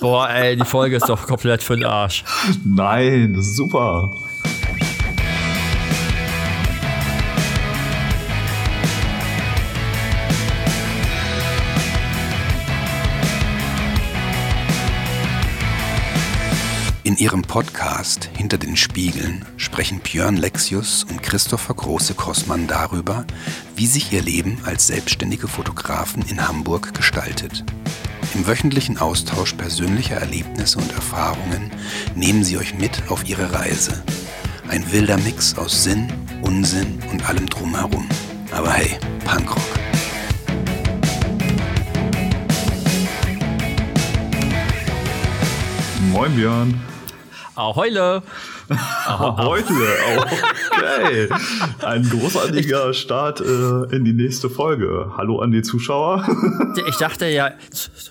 Boah, ey, die Folge ist doch komplett für den Arsch. Nein, das ist super. In ihrem Podcast Hinter den Spiegeln sprechen Björn Lexius und Christopher Große-Kossmann darüber, wie sich ihr Leben als selbstständige Fotografen in Hamburg gestaltet. Im wöchentlichen Austausch persönlicher Erlebnisse und Erfahrungen nehmen sie euch mit auf ihre Reise. Ein wilder Mix aus Sinn, Unsinn und allem drumherum. Aber hey, Punkrock. Moin Björn. Ahoile! Heute, okay. Ein großartiger Start äh, in die nächste Folge. Hallo an die Zuschauer. Ich dachte ja,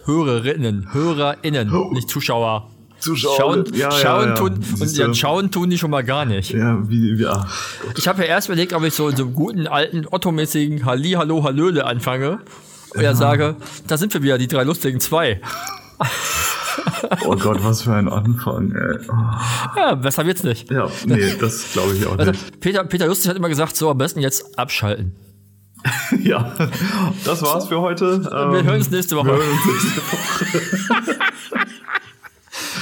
Hörerinnen, HörerInnen, nicht Zuschauer. Zuschauer. Schauen, ja, schauen, ja, ja. Tun, und ja, schauen tun die schon mal gar nicht. Ja, wie, ach, Ich habe ja erst überlegt, ob ich so in so guten alten Otto-mäßigen Halli, Hallo, Hallöle anfange. Und ja. sage, da sind wir wieder, die drei lustigen zwei. Oh Gott, was für ein Anfang, ey. Oh. Ja, besser wird's nicht. Ja, nee, das glaube ich auch Also, nicht. Peter, Peter Lustig hat immer gesagt, so am besten jetzt abschalten. Ja, das war's für heute. Wir Ähm, hören uns nächste Woche. wir hören uns nächste Woche.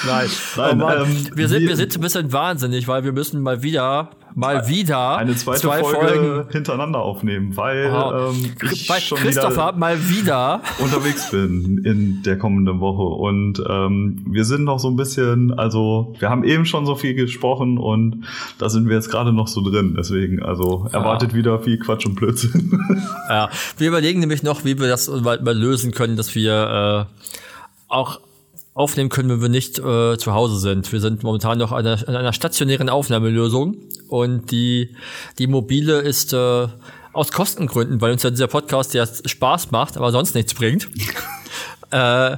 Nein, Nein, oh Mann, ähm, wir, sind, wir- wir sind ein bisschen wahnsinnig, weil wir müssen mal wieder, mal wieder Eine zweite zwei Folge Folgen. hintereinander aufnehmen, weil Wow. ähm, ich Weil schon Christopher wieder mal wieder. unterwegs bin in der kommenden Woche und ähm, wir sind noch so ein bisschen, also wir haben eben schon so viel gesprochen und da sind wir jetzt gerade noch so drin, deswegen also erwartet wieder viel Quatsch und Blödsinn. Ja, wir überlegen nämlich noch, wie wir das mal, mal lösen können, dass wir äh, auch aufnehmen können, wenn wir nicht äh, zu Hause sind. Wir sind momentan noch an einer, an einer stationären Aufnahmelösung und die, die mobile ist äh, aus Kostengründen, weil uns ja dieser Podcast ja Spaß macht, aber sonst nichts bringt. äh,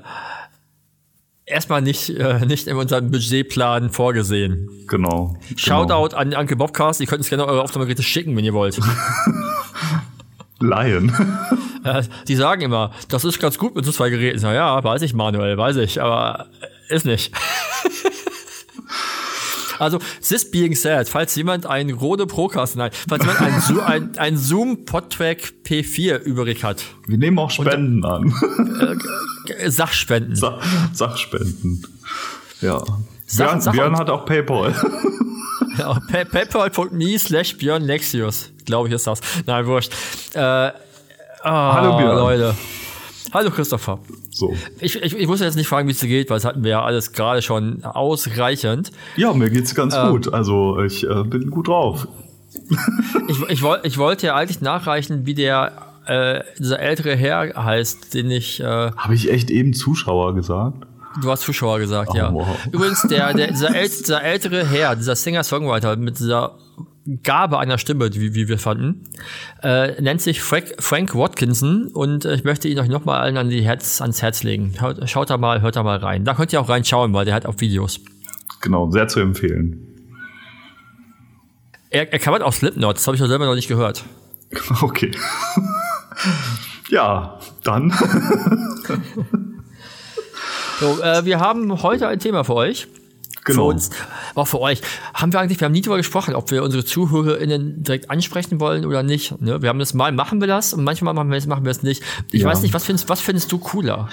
erstmal nicht, äh, nicht in unserem Budgetplan vorgesehen. genau. Shoutout an Anke Bobcast, ihr könnt uns gerne eure Aufnahmegeräte schicken, wenn ihr wollt. Genau. Äh, die sagen immer, das ist ganz gut mit so zwei Geräten. Na ja, weiß ich, Manuel, weiß ich, aber äh, ist nicht. also, this being said, falls jemand ein Rode Procast, nein, falls jemand ein, Zo ein, ein Zoom Podtrack P4 übrig hat, Wir nehmen auch Spenden an. äh, Sachspenden. Sa Sachspenden. Ja. Sach- Björn, Björn hat auch Paypal. Ja, pa- Paypal.me slash Björn Lexius, glaube ich ist das. Nein, wurscht. Äh, ah, Hallo, Björn. Leute. Hallo Christopher. So. Ich, ich, ich muss jetzt nicht fragen, wie es dir geht, weil das hatten wir ja alles gerade schon ausreichend. Ja, mir geht's ganz Ähm. gut. Also ich äh, bin gut drauf. Ich, ich, woll, ich wollte ja eigentlich nachreichen, wie der äh, dieser ältere Herr heißt, den ich, äh, Habe ich echt eben Zuschauer gesagt? du hast Zuschauer gesagt, Oh, ja. wow. Übrigens, der, der, dieser, äl, dieser ältere Herr, dieser Singer-Songwriter mit dieser Gabe einer Stimme, wie, wie wir fanden, äh, nennt sich Frank, Frank Watkinson und äh, ich möchte ihn euch nochmal allen an die Herz, ans Herz legen. Schaut, schaut da mal, hört da mal rein. Da könnt ihr auch reinschauen, weil der hat auch Videos. Genau, sehr zu empfehlen. Er, er kann auch Slipknot, das habe ich noch selber noch nicht gehört. Okay. ja, dann. So, äh, wir haben heute ein Thema für euch. Für Genau. uns, auch für euch. Haben wir eigentlich, wir haben nie darüber gesprochen, ob wir unsere ZuhörerInnen direkt ansprechen wollen oder nicht. Ne? Wir haben das mal, machen wir das und manchmal machen wir es, machen wir es nicht. Ich Ja. weiß nicht, was findest, was findest du cooler?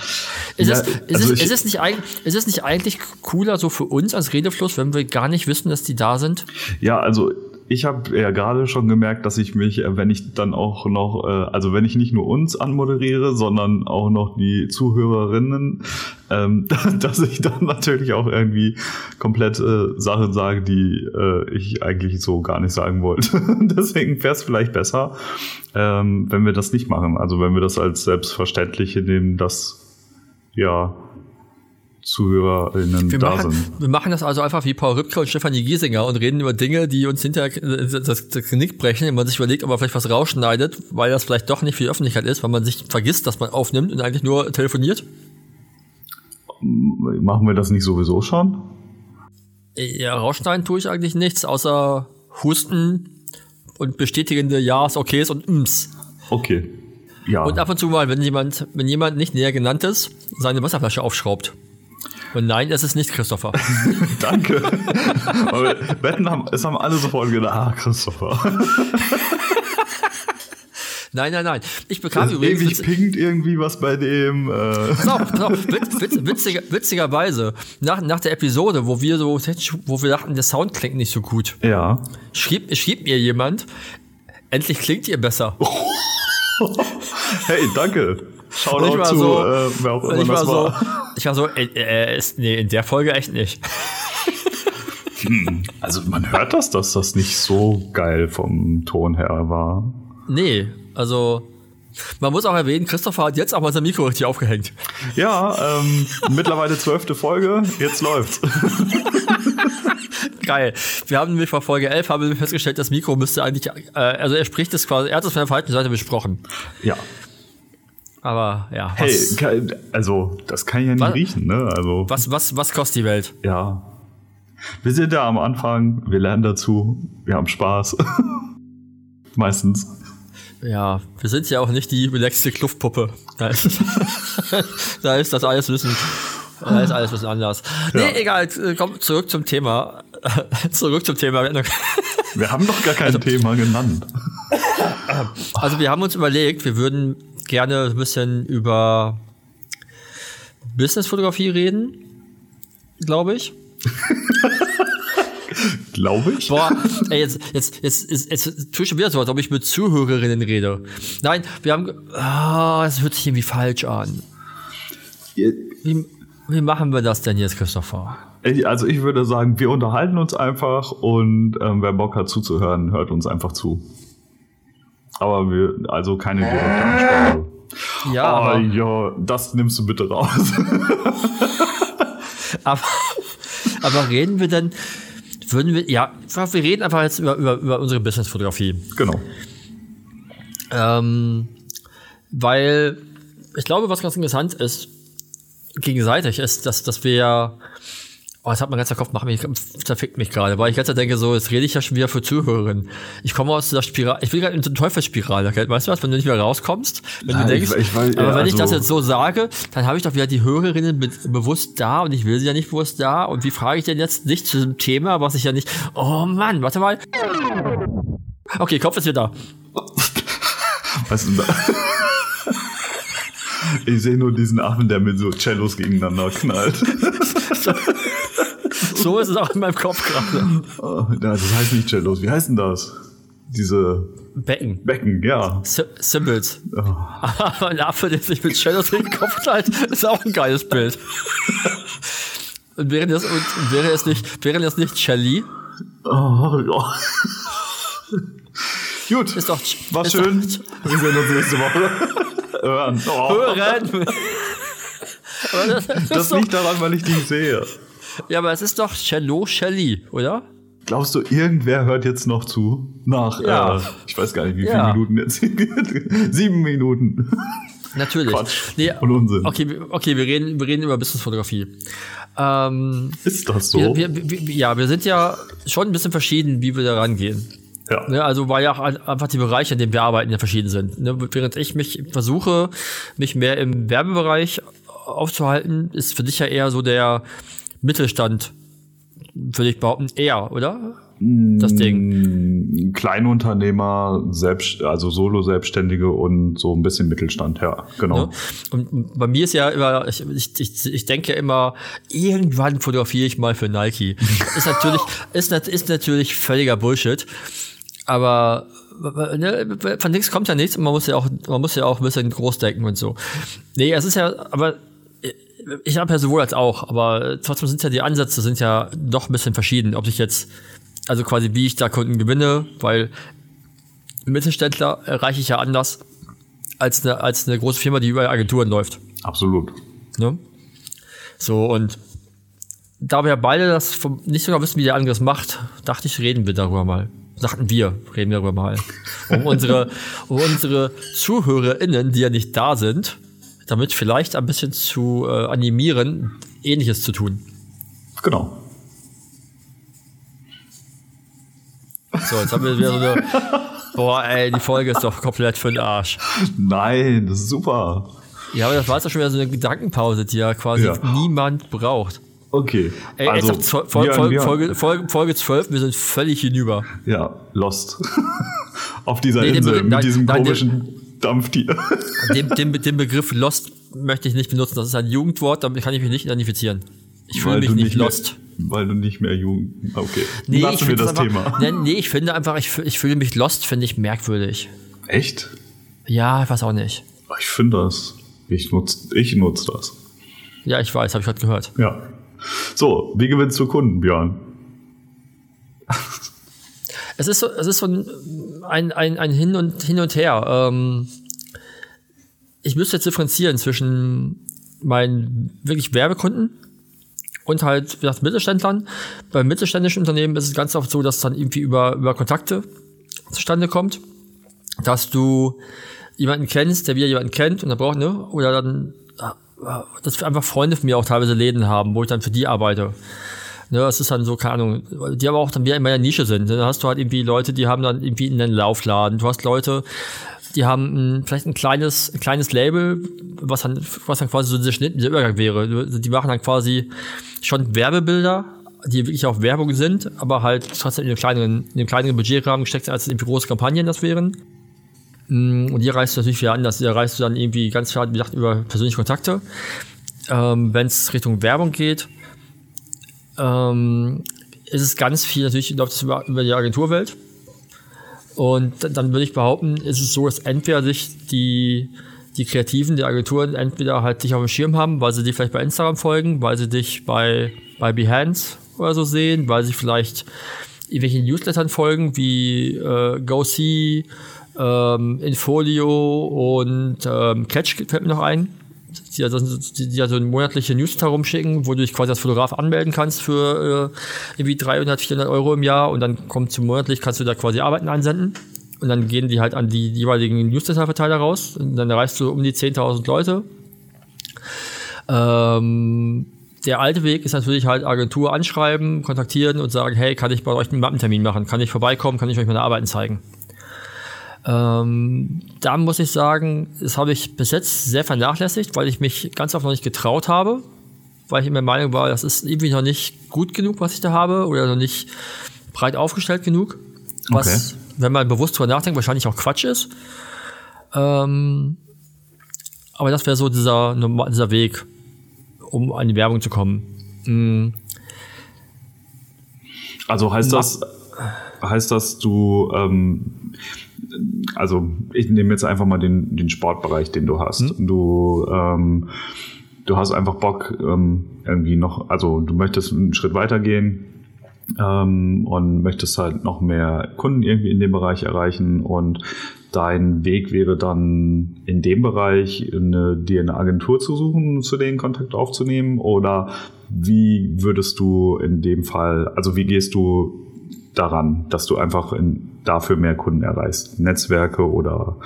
Ist, Ja, es, ist, also es, ich- ist, es nicht, eig- ist es nicht eigentlich cooler so für uns als Redefluss, wenn wir gar nicht wissen, dass die da sind? Ja, also ich habe ja gerade schon gemerkt, dass ich mich, äh, wenn ich dann auch noch, äh, also wenn ich nicht nur uns anmoderiere, sondern auch noch die Zuhörerinnen, ähm, dass ich dann natürlich auch irgendwie komplett äh, Sachen sage, die ich eigentlich so gar nicht sagen wollte. Deswegen wäre es vielleicht besser, ähm, wenn wir das nicht machen. Also wenn wir das als selbstverständlich nehmen, dass ja ZuhörerInnen Wir da machen, sind. wir machen das also einfach wie Paul Rübke und Stefanie Giesinger und reden über Dinge, die uns hinterher das, das Genick brechen, wenn man sich überlegt, ob man vielleicht was rausschneidet, weil das vielleicht doch nicht für die Öffentlichkeit ist, weil man sich vergisst, dass man aufnimmt und eigentlich nur telefoniert. Machen wir das nicht sowieso schon? Ja, rausschneiden tue ich eigentlich nichts, außer Husten und bestätigende Ja's, Okays und Ms. Okay. Ja. Und ab und zu mal, wenn jemand, wenn jemand nicht näher genannt ist, seine Wasserflasche aufschraubt. Und nein, es ist nicht Christopher. Danke. Aber Wetten haben, es haben alle sofort gedacht, ah, Christopher. Nein, nein, nein. Ich bekam Das übrigens. ewig pinkt irgendwie was bei dem. Äh, Pass auf, pass auf, witz, witz, witziger, witzigerweise, nach, nach der Episode, wo wir so, wo wir dachten, der Sound klingt nicht so gut, ja. schrieb, schrieb mir jemand, endlich klingt ihr besser. Hey, danke. Ich Shoutout war zu, so, äh, wer auch immer ich war das so, war. ich war so, äh, äh, ist, nee, in der Folge echt nicht. Also man hört das, dass das nicht so geil vom Ton her war. Nee, also, man muss auch erwähnen, Christopher hat jetzt auch mal sein Mikro richtig aufgehängt. Ja, ähm, mittlerweile zwölfte Folge, jetzt läuft's. Geil. Wir haben nämlich vor Folge 11 haben wir festgestellt, das Mikro müsste eigentlich, äh, also er spricht es quasi, er hat es von der falschen Seite besprochen. Ja. Aber ja, Hey, ke- also das kann ich ja nicht Was? riechen, ne? Also was, was, was kostet die Welt? ja. Wir sind da am Anfang, wir lernen dazu, wir haben Spaß. Meistens. Ja, wir sind ja auch nicht die relaxte Kluftpuppe. Da ist, da ist das alles ein bisschen, da ist alles ein bisschen anders. Nee, Ja. egal, äh, komm zurück zum Thema. zurück zum Thema. Wir haben noch gar kein Thema genannt. Also wir haben uns überlegt, wir würden gerne ein bisschen über Businessfotografie reden, glaube ich. Glaube ich. Boah, ey, jetzt, jetzt, jetzt, jetzt, jetzt tue ich schon wieder so, als ob ich mit Zuhörerinnen rede. Nein, wir haben, ah, es hört sich irgendwie falsch an. Wie, wie machen wir das denn jetzt, Christopher? Ich- Also ich würde sagen, wir unterhalten uns einfach und ähm, wer Bock hat zuzuhören, hört uns einfach zu. Aber wir, also keine direkte Ansprache. Ja, aber, ja, das nimmst du bitte raus. aber, aber reden wir denn, würden wir, ja, wir reden einfach jetzt über, über, über unsere Businessfotografie. genau. Ähm, weil ich glaube, was ganz interessant ist, gegenseitig ist, dass, dass wir, oh, jetzt hat mein ganzer Kopf, macht mich, zerfickt mich gerade, weil ich ganz denke, so, jetzt rede ich ja schon wieder für Zuhörerinnen. Ich komme aus der Spirale, ich will gerade in so eine Teufelsspirale, okay? weißt du was, wenn du nicht mehr rauskommst, wenn Nein, du ich- denkst, ich weiß- aber ja, wenn ich das also- jetzt so sage, dann habe ich doch wieder die Hörerinnen be bewusst da und ich will sie ja nicht bewusst da und wie frage ich denn jetzt nicht zu diesem Thema, was ich ja nicht, oh Mann, warte mal. Okay, Kopf ist wieder da. Weißt du, ich sehe nur diesen Arm, der mit so Cellos gegeneinander knallt. So ist es auch in meinem Kopf gerade. Oh, na, das heißt nicht Cellos. Wie heißt denn das? Diese Becken. Becken, ja. Sy- Symbols. Oh. Aber ein Affe, der sich mit Shadows in den Kopf teilt, ist auch ein geiles Bild. Und wäre das, und wäre es nicht, wäre das nicht Shelly? Oh, ja. Gut, Ist doch, war ist schön. Doch, Wir sehen uns nächste Woche. Hören. Oh. hören. Das, das Das liegt daran, weil ich die sehe. Ja, aber es ist doch Cello Shelly, oder? Glaubst du, irgendwer hört jetzt noch zu? Nach, Ja. äh, ich weiß gar nicht, wie viele Ja. Minuten jetzt. Sieben Minuten. Natürlich. Quatsch Nee, und Unsinn. Okay, wir- okay, wir reden, wir reden über Businessfotografie. Ähm, Ist das so? wir, wir, wir, ja, wir sind ja schon ein bisschen verschieden, wie wir da rangehen. ja. Ne, also weil ja auch ein- einfach die Bereiche, in denen wir arbeiten, ja verschieden sind. Ne, während ich mich versuche, mich mehr im Werbebereich aufzuhalten, ist für dich ja eher so der Mittelstand, würde ich behaupten, eher, oder? Das Ding. Mm, Kleinunternehmer, selbst, also Solo-Selbstständige und so ein bisschen Mittelstand, ja, genau. Ne? Und bei mir ist ja immer, ich, ich, ich, denke ja immer, irgendwann fotografiere ich mal für Nike. ist natürlich, ist, ist natürlich völliger Bullshit. Aber ne, von nichts kommt ja nichts und man muss ja auch, man muss ja auch ein bisschen groß denken und so. Nee, es ist ja, aber ich habe ja sowohl als auch, aber trotzdem sind ja die Ansätze sind ja doch ein bisschen verschieden. Ob ich jetzt, also quasi wie ich da Kunden gewinne, weil Mittelständler erreiche ich ja anders als eine, als eine große Firma, die über Agenturen läuft. Absolut. Ne? So, und da wir beide das vom, nicht sogar wissen, wie der andere es macht, dachte ich, reden wir darüber mal. Sagten wir, reden wir darüber mal. Um unsere, um unsere ZuhörerInnen, die ja nicht da sind, damit vielleicht ein bisschen zu äh, animieren, ähnliches zu tun. Genau. So, jetzt haben wir wieder so eine. Boah, ey, die Folge ist doch komplett für den Arsch. Nein, das ist super. Ja, aber das war jetzt doch schon wieder so eine Gedankenpause, die ja quasi Ja. niemand braucht. Okay. Ey, also, Fol Fol Fol Folge, Folge, Folge 12, wir sind völlig hinüber. Ja, lost. Auf dieser nee, Insel mit nein, diesem nein, komischen den, Dampftier. Den, den, den Begriff lost möchte ich nicht benutzen. Das ist ein Jugendwort, damit kann ich mich nicht identifizieren. Ich fühle mich nicht, nicht lost. Mehr, weil du nicht mehr jung. Okay. Nee, Lassen ich wir das einfach, Thema. Nee, nee, ich finde einfach, ich, ich fühle mich lost, finde ich merkwürdig. Echt? Ja, ich weiß auch nicht. Ich finde das. Ich nutze ich nutz das. Ja, ich weiß, habe ich gerade gehört. Ja. So, wie gewinnst du Kunden, Björn? es ist so, es ist so ein, ein, ein Hin und Hin und Her. Ähm, ich müsste jetzt differenzieren zwischen meinen wirklich Werbekunden und halt, wie gesagt, Mittelständlern. Bei mittelständischen Unternehmen ist es ganz oft so, dass es dann irgendwie über, über Kontakte zustande kommt, dass du jemanden kennst, der wieder jemanden kennt und der braucht, ne, oder dann dass wir einfach Freunde von mir auch teilweise Läden haben, wo ich dann für die arbeite. Ne, das ist dann so, keine Ahnung, die aber auch dann wieder in meiner Nische sind. Dann hast du halt irgendwie Leute, die haben dann irgendwie einen Laufladen. Du hast Leute, die haben ein, vielleicht ein kleines, ein kleines Label, was dann, was dann quasi so dieser Schnitt, dieser Übergang wäre. Die machen dann quasi schon Werbebilder, die wirklich auch Werbung sind, aber halt trotzdem in einem kleineren, in einem kleineren Budgetrahmen gesteckt, als irgendwie große Kampagnen das wären. Mm, und hier reißt du natürlich wieder anders. Hier reißt du dann irgendwie ganz klar, wie gesagt, über persönliche Kontakte. Ähm, Wenn es Richtung Werbung geht, ähm, ist es ganz viel, natürlich läuft es über, über die Agenturwelt. Und dann würde ich behaupten, ist es so, dass entweder sich die, die Kreativen der Agenturen entweder halt dich auf dem Schirm haben, weil sie dich vielleicht bei Instagram folgen, weil sie dich bei, bei Behance oder so sehen, weil sie vielleicht irgendwelchen Newslettern folgen, wie äh, GoSee ähm, Infolio und ähm, Catch fällt mir noch ein. Die, die, die also monatliche Newsletter rumschicken, wo du dich quasi als Fotograf anmelden kannst für äh, irgendwie 300, 400 Euro im Jahr und dann kommt zum monatlich, kannst du da quasi Arbeiten einsenden und dann gehen die halt an die jeweiligen Newsletter-Verteiler raus und dann erreichst du um die 10.000 Leute. Ähm, der alte Weg ist natürlich halt Agentur anschreiben, kontaktieren und sagen, hey, kann ich bei euch einen Mappentermin machen? Kann ich vorbeikommen? Kann ich euch meine Arbeiten zeigen? Ähm, da muss ich sagen, das habe ich bis jetzt sehr vernachlässigt, weil ich mich ganz oft noch nicht getraut habe, weil ich immer der Meinung war, das ist irgendwie noch nicht gut genug, was ich da habe, oder noch nicht breit aufgestellt genug, was, okay. wenn man bewusst drüber nachdenkt, wahrscheinlich auch Quatsch ist. Ähm, aber das wäre so dieser, dieser Weg, um an die Werbung zu kommen. Mhm. Also heißt das, heißt das, du ähm, also ich nehme jetzt einfach mal den, den Sportbereich, den du hast. Hm? Du, ähm, du hast einfach Bock, ähm, irgendwie noch, also du möchtest einen Schritt weitergehen ähm, und möchtest halt noch mehr Kunden irgendwie in dem Bereich erreichen und dein Weg wäre dann in dem Bereich eine, dir eine Agentur zu suchen, zu denen Kontakt aufzunehmen oder wie würdest du in dem Fall, also wie gehst du daran, dass du einfach in, dafür mehr Kunden erreichst? Netzwerke oder?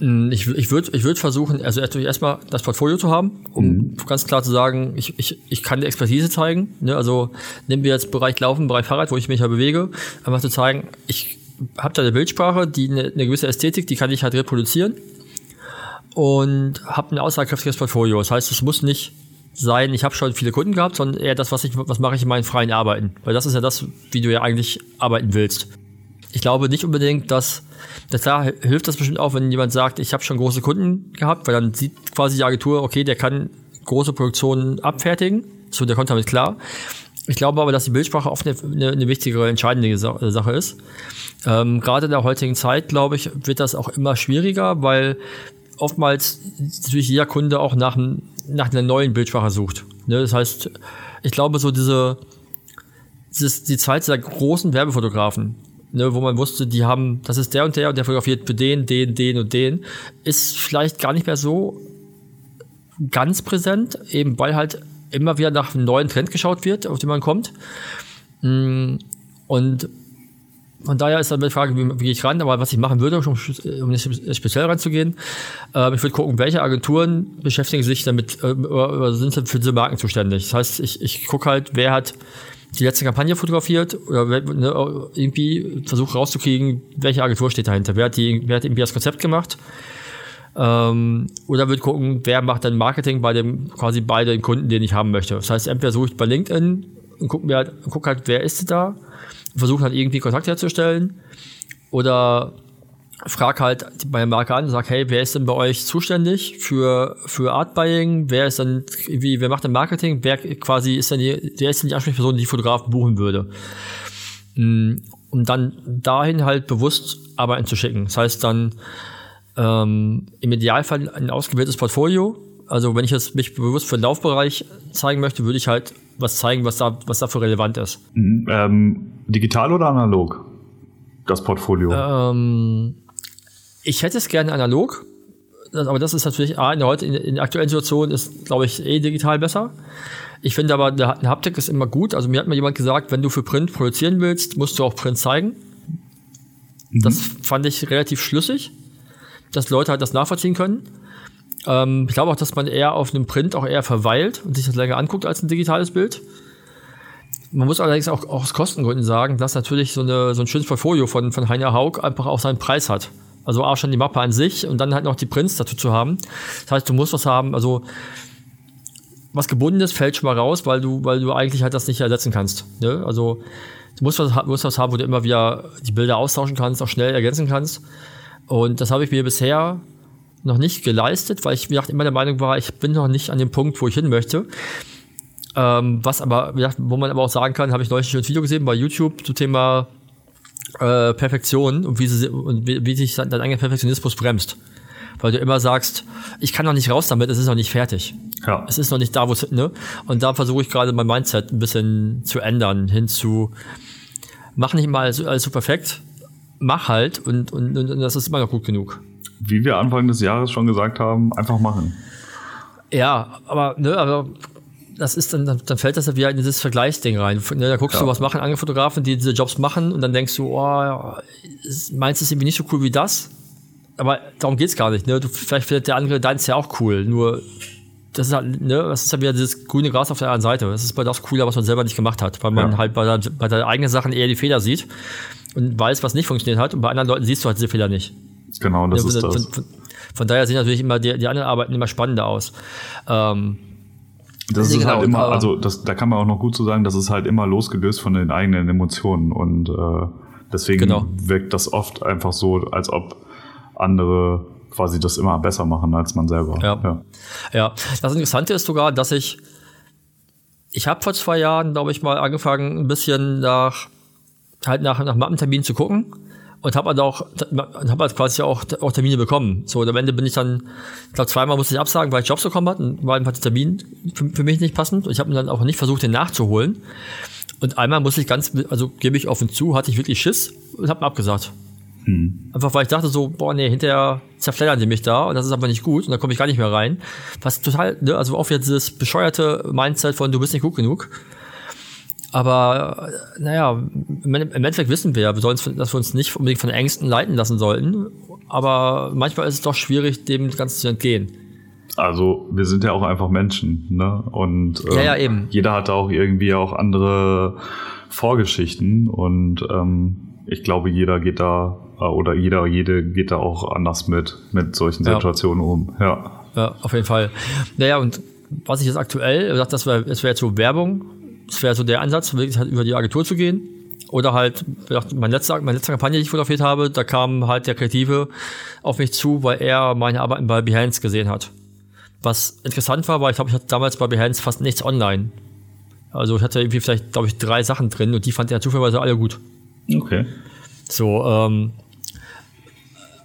Mm, ich, ich würde ich würd versuchen, also erstmal das Portfolio zu haben, um mhm. ganz klar zu sagen, ich, ich, ich kann die Expertise zeigen. Ne? Also nehmen wir jetzt Bereich Laufen, Bereich Fahrrad, wo ich mich ja bewege, einfach zu zeigen, ich habe da eine Bildsprache, die eine, eine gewisse Ästhetik, die kann ich halt reproduzieren und habe ein aussagekräftiges Portfolio. Das heißt, es muss nicht sein, ich habe schon viele Kunden gehabt, sondern eher das, was was mache ich in meinen freien Arbeiten. Weil das ist ja das, wie du ja eigentlich arbeiten willst. Ich glaube nicht unbedingt, dass, dass klar hilft das bestimmt auch, wenn jemand sagt, ich habe schon große Kunden gehabt, weil dann sieht quasi die Agentur, okay, der kann große Produktionen abfertigen, so der kommt damit klar. Ich glaube aber, dass die Bildsprache oft eine, eine, eine wichtigere, entscheidende Sache ist. Ähm, Gerade in der heutigen Zeit, glaube ich, wird das auch immer schwieriger, weil oftmals natürlich jeder Kunde auch nach, nach einer neuen Bildsprache sucht. Ne? Das heißt, ich glaube, so diese, dieses, die Zeit der großen Werbefotografen, ne, wo man wusste, die haben, das ist der und der und der fotografiert für den, den, den und den, ist vielleicht gar nicht mehr so ganz präsent, eben weil halt immer wieder nach einem neuen Trend geschaut wird, auf den man kommt. Mm, und von daher ist dann die Frage, wie, wie gehe ich ran, aber was ich machen würde, um, um nicht speziell ranzugehen, äh, ich würde gucken, welche Agenturen beschäftigen sich damit äh, oder sind für diese Marken zuständig. Das heißt, ich, ich gucke halt, wer hat die letzte Kampagne fotografiert oder ne, irgendwie versuche rauszukriegen, welche Agentur steht dahinter, wer hat, die, wer hat irgendwie das Konzept gemacht. Ähm, oder würde gucken, wer macht dann Marketing bei dem, quasi bei den Kunden, den ich haben möchte. Das heißt, entweder suche ich bei LinkedIn und gucke mir halt, guck halt, wer ist da, versuche halt irgendwie Kontakt herzustellen. Oder frag halt meine Marke an und sag, hey, wer ist denn bei euch zuständig für, für Art Buying? Wer ist dann, wie, wer macht denn Marketing? Wer quasi ist denn die, wer ist denn die Ansprechperson, die die Fotografen buchen würde? Mm, um dann dahin halt bewusst Arbeiten zu schicken. Das heißt dann, ähm, im Idealfall ein ausgewähltes Portfolio. Also wenn ich jetzt mich bewusst für den Laufbereich zeigen möchte, würde ich halt was zeigen, was da, was dafür relevant ist. Mhm, ähm, digital oder analog? Das Portfolio. Ähm, ich hätte es gerne analog, aber das ist natürlich A, in der, heute, in, in der aktuellen Situation ist, glaube ich, eh digital besser. Ich finde aber, eine Haptik ist immer gut. Also mir hat mal jemand gesagt, wenn du für Print produzieren willst, musst du auch Print zeigen. Mhm. Das fand ich relativ schlüssig, dass Leute halt das nachvollziehen können. Ähm, ich glaube auch, dass man eher auf einem Print auch eher verweilt und sich das länger anguckt als ein digitales Bild. Man muss allerdings auch, auch aus Kostengründen sagen, dass natürlich so, eine, so ein schönes Portfolio von, von Heiner Haug einfach auch seinen Preis hat. Also auch schon die Mappe an sich und dann halt noch die Prints dazu zu haben. Das heißt, du musst was haben, also was gebundenes fällt schon mal raus, weil du, weil du eigentlich halt das nicht ersetzen kannst. Ne? Also du musst was, musst was haben, wo du immer wieder die Bilder austauschen kannst, auch schnell ergänzen kannst. Und das habe ich mir bisher noch nicht geleistet, weil ich wie gesagt, immer der Meinung war, ich bin noch nicht an dem Punkt, wo ich hin möchte. Ähm, was aber, wie gesagt, wo man aber auch sagen kann, habe ich neulich ein Video gesehen bei YouTube zum Thema äh, Perfektion und wie, sie, und wie, wie sich dein eigener Perfektionismus bremst. Weil du immer sagst, ich kann noch nicht raus damit, es ist noch nicht fertig. Ja. Es ist noch nicht da, wo es, ne? Und da versuche ich gerade mein Mindset ein bisschen zu ändern, hin zu, mach nicht mal alles, alles so perfekt, mach halt und, und, und das ist immer noch gut genug. Wie wir Anfang des Jahres schon gesagt haben, einfach machen. Ja, aber, ne, aber das ist dann, dann fällt das ja wieder in dieses Vergleichsding rein. Ne, da guckst ja. du, was machen andere Fotografen, die diese Jobs machen, und dann denkst du, oh, meinst du es irgendwie nicht so cool wie das? Aber darum geht's gar nicht, ne? Du, vielleicht findet der andere deins ja auch cool, nur das ist halt, ne, das ist ja wieder dieses grüne Gras auf der anderen Seite. Das ist bei das cooler, was man selber nicht gemacht hat, weil man ja. halt bei, der, bei der eigenen Sachen eher die Fehler sieht und weiß, was nicht funktioniert hat, und bei anderen Leuten siehst du halt diese Fehler nicht. Genau, das ja, ist von, das. Von, von, daher sehen natürlich immer die, die anderen Arbeiten immer spannender aus. Ähm, das ist genau, halt immer, also das, da kann man auch noch gut zu so sagen, das ist halt immer losgelöst von den eigenen Emotionen und äh, deswegen genau. wirkt das oft einfach so, als ob andere quasi das immer besser machen als man selber. Ja. ja. ja. Das Interessante ist sogar, dass ich ich habe vor zwei Jahren, glaube ich, mal angefangen, ein bisschen nach halt nach nach Mappenterminen zu gucken und habe halt auch habe halt quasi auch, auch Termine bekommen. So, und am Ende bin ich dann, ich glaube zweimal musste ich absagen, weil ich Jobs bekommen hatte und war einfach der Termin für, für mich nicht passend und ich habe dann auch nicht versucht, den nachzuholen. Und einmal musste ich ganz, also gebe ich offen zu, hatte ich wirklich Schiss und habe abgesagt. Hm. Einfach weil ich dachte so, boah, nee, hinterher zerfleddern die mich da und das ist aber nicht gut und dann komme ich gar nicht mehr rein. Was total, ne, also auch jetzt dieses bescheuerte Mindset von du bist nicht gut genug. Aber naja, im Endeffekt wissen wir ja, wir dass wir uns nicht unbedingt von Ängsten leiten lassen sollten. Aber manchmal ist es doch schwierig, dem Ganzen zu entgehen. Also wir sind ja auch einfach Menschen, ne? Und ähm, ja, ja, eben. jeder hat auch irgendwie auch andere Vorgeschichten und ähm, ich glaube, jeder geht da äh, oder jeder, jede geht da auch anders mit, mit solchen Situationen ja. um. Ja. ja, auf jeden Fall. Naja, und was ich jetzt aktuell, das wäre das wär jetzt so Werbung, das wäre so der Ansatz, wirklich halt über die Agentur zu gehen. Oder halt, meine letzte, meine letzte Kampagne, die ich fotografiert habe, da kam halt der Kreative auf mich zu, weil er meine Arbeiten bei Behance gesehen hat. Was interessant war, weil ich glaube, ich hatte damals bei Behance fast nichts online. Also ich hatte irgendwie vielleicht, glaube ich, drei Sachen drin und die fand er zufälligerweise alle gut. Okay. So, ähm,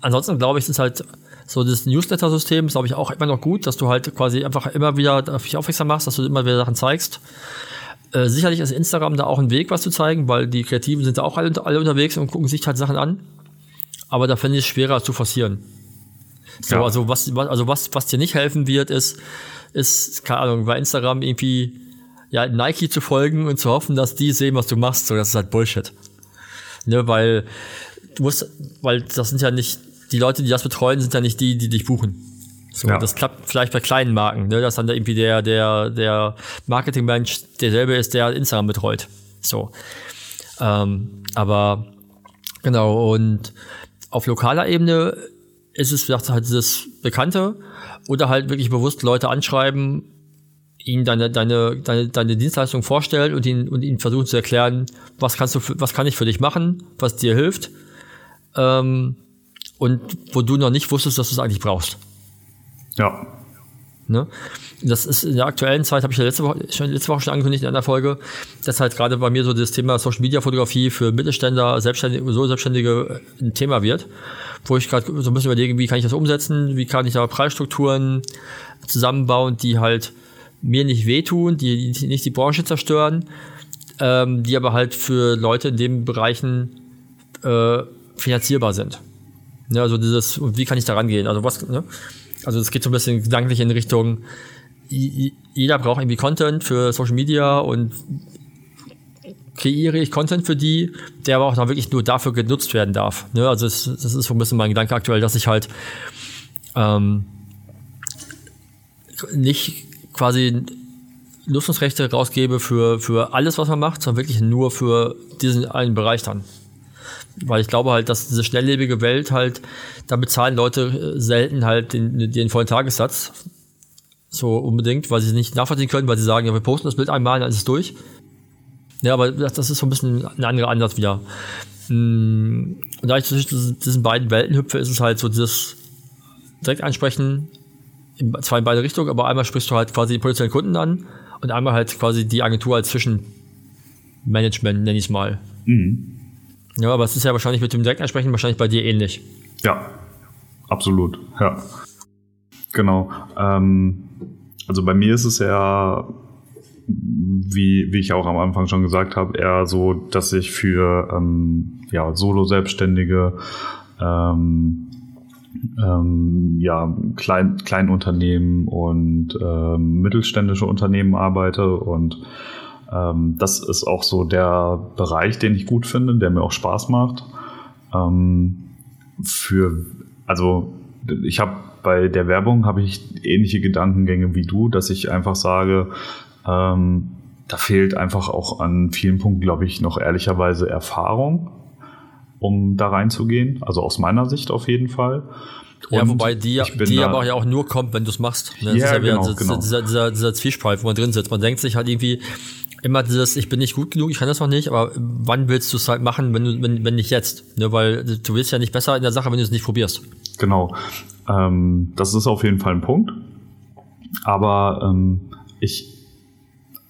ansonsten glaube ich, ist halt so das Newsletter-System, ist glaube ich auch immer noch gut, dass du halt quasi einfach immer wieder auf dich aufmerksam machst, dass du immer wieder Sachen zeigst. Äh, sicherlich ist Instagram da auch ein Weg, was zu zeigen, weil die Kreativen sind da auch alle, alle unterwegs und gucken sich halt Sachen an. Aber da finde ich es schwerer zu forcieren. So, ja. also was, was, also was, was dir nicht helfen wird, ist, ist, keine Ahnung, bei Instagram irgendwie, ja, Nike zu folgen und zu hoffen, dass die sehen, was du machst. So, das ist halt Bullshit. Ne, weil, du musst, weil das sind ja nicht, die Leute, die das betreuen, sind ja nicht die, die dich buchen. So, ja. Das klappt vielleicht bei kleinen Marken, ne, dass dann da irgendwie der, der, der Marketingmensch derselbe ist, der Instagram betreut. So. Ähm, aber genau, und auf lokaler Ebene ist es vielleicht halt dieses Bekannte oder halt wirklich bewusst Leute anschreiben, ihnen deine, deine, deine, deine Dienstleistung vorstellen und ihnen, und ihnen versuchen zu erklären, was kannst du, was kann ich für dich machen, was dir hilft, ähm, und wo du noch nicht wusstest, dass du es eigentlich brauchst. Ja. Ne? Das ist in der aktuellen Zeit, habe ich ja letzte Woche, schon, letzte Woche schon angekündigt in einer Folge, dass halt gerade bei mir so das Thema Social Media Fotografie für Mittelständler, Selbstständige, so Selbstständige ein Thema wird, wo ich gerade so ein bisschen überlege, wie kann ich das umsetzen, wie kann ich da Preisstrukturen zusammenbauen, die halt mir nicht wehtun, die, nicht die Branche zerstören, ähm, die aber halt für Leute in den Bereichen äh, finanzierbar sind. Ne, also dieses, wie kann ich da rangehen? Also was, ne? Also es geht so ein bisschen gedanklich in Richtung, jeder braucht irgendwie Content für Social Media und kreiere ich Content für die, der aber auch dann wirklich nur dafür genutzt werden darf. Ne? Also das, das ist so ein bisschen mein Gedanke aktuell, dass ich halt ähm, nicht quasi Nutzungsrechte rausgebe für, für alles, was man macht, sondern wirklich nur für diesen einen Bereich dann. Weil ich glaube halt, dass diese schnelllebige Welt halt, da bezahlen Leute äh, selten halt den, den vollen Tagessatz. So unbedingt, weil sie nicht nachvollziehen können, weil sie sagen, ja, wir posten das Bild einmal, dann ist es durch. Ja, aber das, das ist so ein bisschen ein anderer Ansatz wieder. Mm, und da ich zwischen diesen beiden Welten hüpfe, ist es halt so dieses direkt ansprechen, zwar in beide Richtungen, aber einmal sprichst du halt quasi die potenziellen Kunden an und einmal halt quasi die Agentur als Zwischenmanagement, nenne ich es mal. Mhm. Ja, aber es ist ja wahrscheinlich mit dem Direktansprechen wahrscheinlich bei dir ähnlich. Ja, absolut, ja. Genau. Ähm, also bei mir ist es ja, wie, wie ich auch am Anfang schon gesagt habe, eher so, dass ich für ähm, ja, Solo-Selbstständige ähm, ähm, ja, Klein, Kleinunternehmen und ähm, mittelständische Unternehmen arbeite und ähm, das ist auch so der Bereich, den ich gut finde, der mir auch Spaß macht. Ähm, für, also ich habe bei der Werbung habe ich ähnliche Gedankengänge wie du, dass ich einfach sage, ähm, da fehlt einfach auch an vielen Punkten, glaube ich, noch ehrlicherweise Erfahrung, um da reinzugehen. Also aus meiner Sicht auf jeden Fall. Und ja, wobei die, die aber ja auch nur kommt, wenn du es machst. Ne? Das ja, ist ja genau, dieser, genau. Dieser, dieser, dieser Zwiespalt, wo man drin sitzt. Man denkt sich halt irgendwie, immer dieses, ich bin nicht gut genug, ich kann das noch nicht, aber wann willst du es halt machen, wenn wenn, wenn nicht jetzt? Ne, weil du willst ja nicht besser in der Sache, wenn du es nicht probierst. Genau. Ähm, das ist auf jeden Fall ein Punkt. Aber ähm, ich,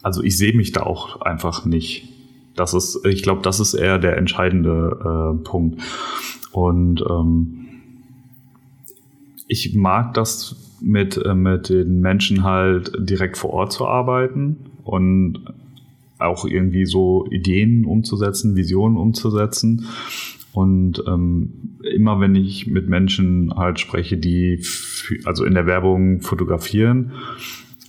also ich sehe mich da auch einfach nicht. Das ist, ich glaube, das ist eher der entscheidende äh, Punkt. Und ähm, ich mag das mit, äh, mit den Menschen halt direkt vor Ort zu arbeiten und auch irgendwie so Ideen umzusetzen, Visionen umzusetzen. Und ähm, immer wenn ich mit Menschen halt spreche, die also in der Werbung fotografieren,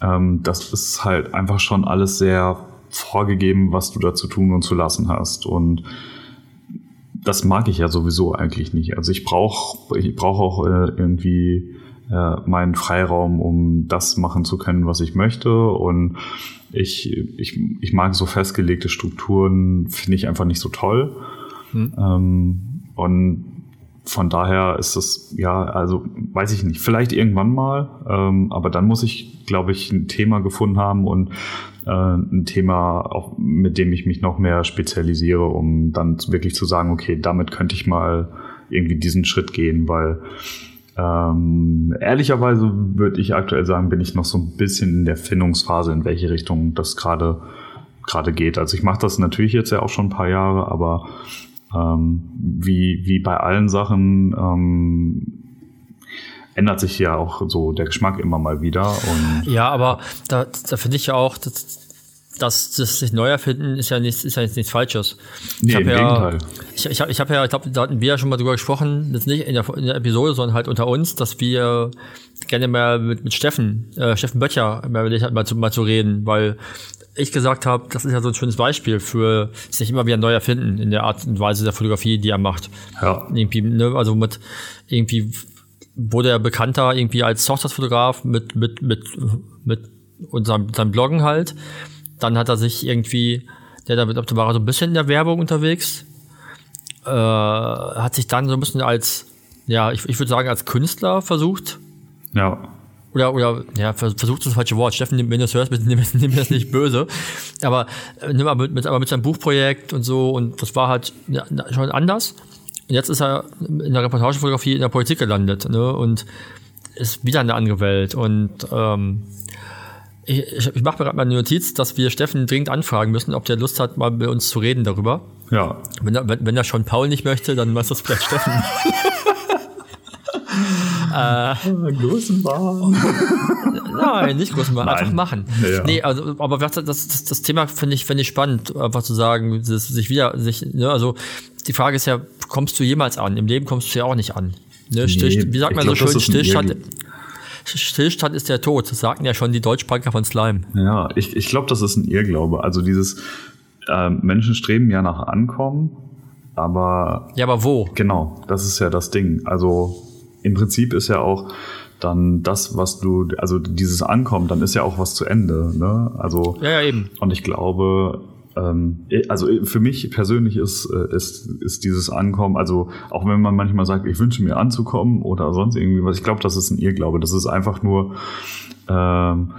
ähm, das ist halt einfach schon alles sehr vorgegeben, was du da zu tun und zu lassen hast. Und das mag ich ja sowieso eigentlich nicht. Also ich brauche ich brauche auch äh, irgendwie äh, meinen Freiraum, um das machen zu können, was ich möchte. Und ich, ich, ich mag so festgelegte Strukturen, finde ich einfach nicht so toll. Hm. Ähm, und von daher ist es, ja, also weiß ich nicht, vielleicht irgendwann mal, ähm, aber dann muss ich, glaube ich, ein Thema gefunden haben und äh, ein Thema, auch, mit dem ich mich noch mehr spezialisiere, um dann wirklich zu sagen, okay, damit könnte ich mal irgendwie diesen Schritt gehen, weil ähm, ehrlicherweise würde ich aktuell sagen, bin ich noch so ein bisschen in der Findungsphase, in welche Richtung das gerade gerade geht. Also ich mache das natürlich jetzt ja auch schon ein paar Jahre, aber ähm, wie, wie bei allen Sachen ähm, ändert sich ja auch so der Geschmack immer mal wieder. Ja, aber da, da finde ich ja auch, dass, dass das sich neu erfinden ist ja nichts, ist ja nichts Falsches. Nee, ich im ja, Gegenteil. Ich, ich habe ich hab ja, ich glaube, da hatten wir ja schon mal drüber gesprochen, jetzt nicht in der, in der Episode, sondern halt unter uns, dass wir gerne mal mit, mit Steffen, äh, Steffen Böttcher, mal, halt mal, zu, mal zu reden, weil ich gesagt habe, das ist ja so ein schönes Beispiel für sich immer wieder neu erfinden in der Art und Weise der Fotografie, die er macht. Ja. Irgendwie, ne, also mit irgendwie wurde er bekannter irgendwie als Hochzeitsfotograf mit, mit, mit, mit unserem, seinem Bloggen halt. Dann hat er sich irgendwie, der da war so ein bisschen in der Werbung unterwegs, äh, hat sich dann so ein bisschen als ja, ich, ich würde sagen, als Künstler versucht, Ja. oder, oder, ja, vers- versucht ist das falsche Wort. Steffen, wenn du das hörst, nimm, nimm mir das nicht böse. Aber, äh, nimm mal mit, aber mit seinem Buchprojekt und so, und das war halt ja, schon anders. Und jetzt ist er in der Reportagefotografie in der Politik gelandet, ne, und ist wieder eine andere Welt. Und, ähm, ich, ich, mache mir gerade mal eine Notiz, dass wir Steffen dringend anfragen müssen, ob der Lust hat, mal mit uns zu reden darüber. Ja. Wenn er, wenn, wenn er schon Paul nicht möchte, dann weiß das vielleicht Steffen. Größenwahn. Nein, nicht groß machen, einfach Nein. machen. Ja. Nee, also, aber das, das, das Thema finde ich, finde ich spannend, einfach zu sagen, sich wieder, sich, ne, also die Frage ist ja, kommst du jemals an? Im Leben kommst du ja auch nicht an. Ne, Still, wie sagt man so schön, Stillstand, Stillstand ist der Tod. Das sagten ja schon die Deutschpranker von Slime. Ja, ich, ich glaube, das ist ein Irrglaube. Also dieses ähm, Menschen streben ja nach Ankommen, aber Ja, aber wo? Genau, das ist ja das Ding. Also im Prinzip ist ja auch dann das, was du, also dieses Ankommen, dann ist ja auch was zu Ende. Ne? Also Ja, ja, eben. und ich glaube, also für mich persönlich ist, äh, ist, ist dieses Ankommen, also auch wenn man manchmal sagt, ich wünsche mir anzukommen oder sonst irgendwie was, ich glaube, das ist ein Irrglaube. Das ist einfach nur, ähm,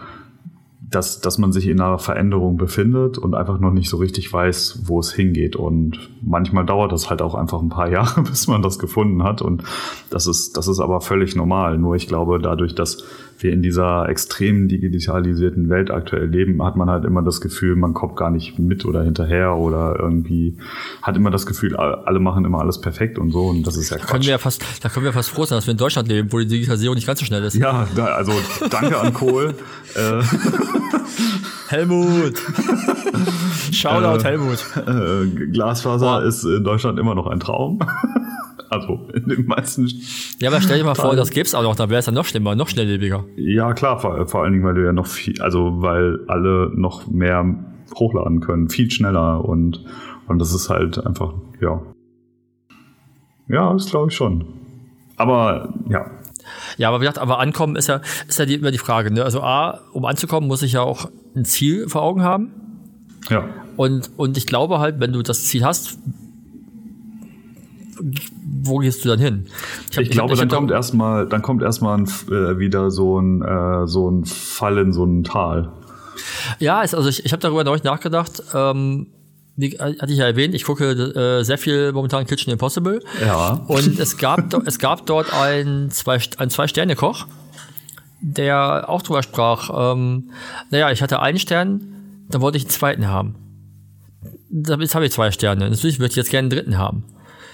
dass, dass man sich in einer Veränderung befindet und einfach noch nicht so richtig weiß, wo es hingeht. Und manchmal dauert das halt auch einfach ein paar Jahre, bis man das gefunden hat. Und das ist, das ist aber völlig normal. Nur ich glaube, dadurch, dass wir in dieser extrem digitalisierten Welt aktuell leben, hat man halt immer das Gefühl, man kommt gar nicht mit oder hinterher oder irgendwie hat immer das Gefühl, alle machen immer alles perfekt und so. Und das ist ja Da können wir ja fast, da können wir fast froh sein, dass wir in Deutschland leben, wo die Digitalisierung nicht ganz so schnell ist. Ja, da, also danke an Kohl. äh, Helmut! Shoutout, Helmut. Äh, Glasfaser Boah. ist in Deutschland immer noch ein Traum. also in den meisten. Ja, aber stell dir mal vor, das gäb's auch noch, dann wäre es ja noch schlimmer, noch schnelllebiger. Ja, klar, vor, vor allen Dingen, weil du ja noch viel, also weil alle noch mehr hochladen können, viel schneller und, und das ist halt einfach, ja. Ja, das glaube ich schon. Aber ja, Ja, aber wie gesagt, aber ankommen ist ja, ist ja die, immer die Frage, ne? Also A, um anzukommen, muss ich ja auch ein Ziel vor Augen haben. ja. Und, und ich glaube halt, wenn du das Ziel hast, wo gehst du dann hin? hab- Ich, glaube, hab- dann kommt erstmal, dann kommt erstmal äh, wieder so ein, äh, so ein Fall in so ein Tal. Ja, ist, also ich, ich habe darüber neulich nachgedacht. Ähm, wie äh, hatte ich ja erwähnt, ich gucke äh, sehr viel momentan Kitchen Impossible. Ja. Und es gab, es gab dort einen zwei, ein Zwei-Sterne-Koch, der auch drüber sprach. Ähm, naja, ich hatte einen Stern, dann wollte ich einen zweiten haben. Jetzt habe ich zwei Sterne. Natürlich würde ich jetzt gerne einen dritten haben.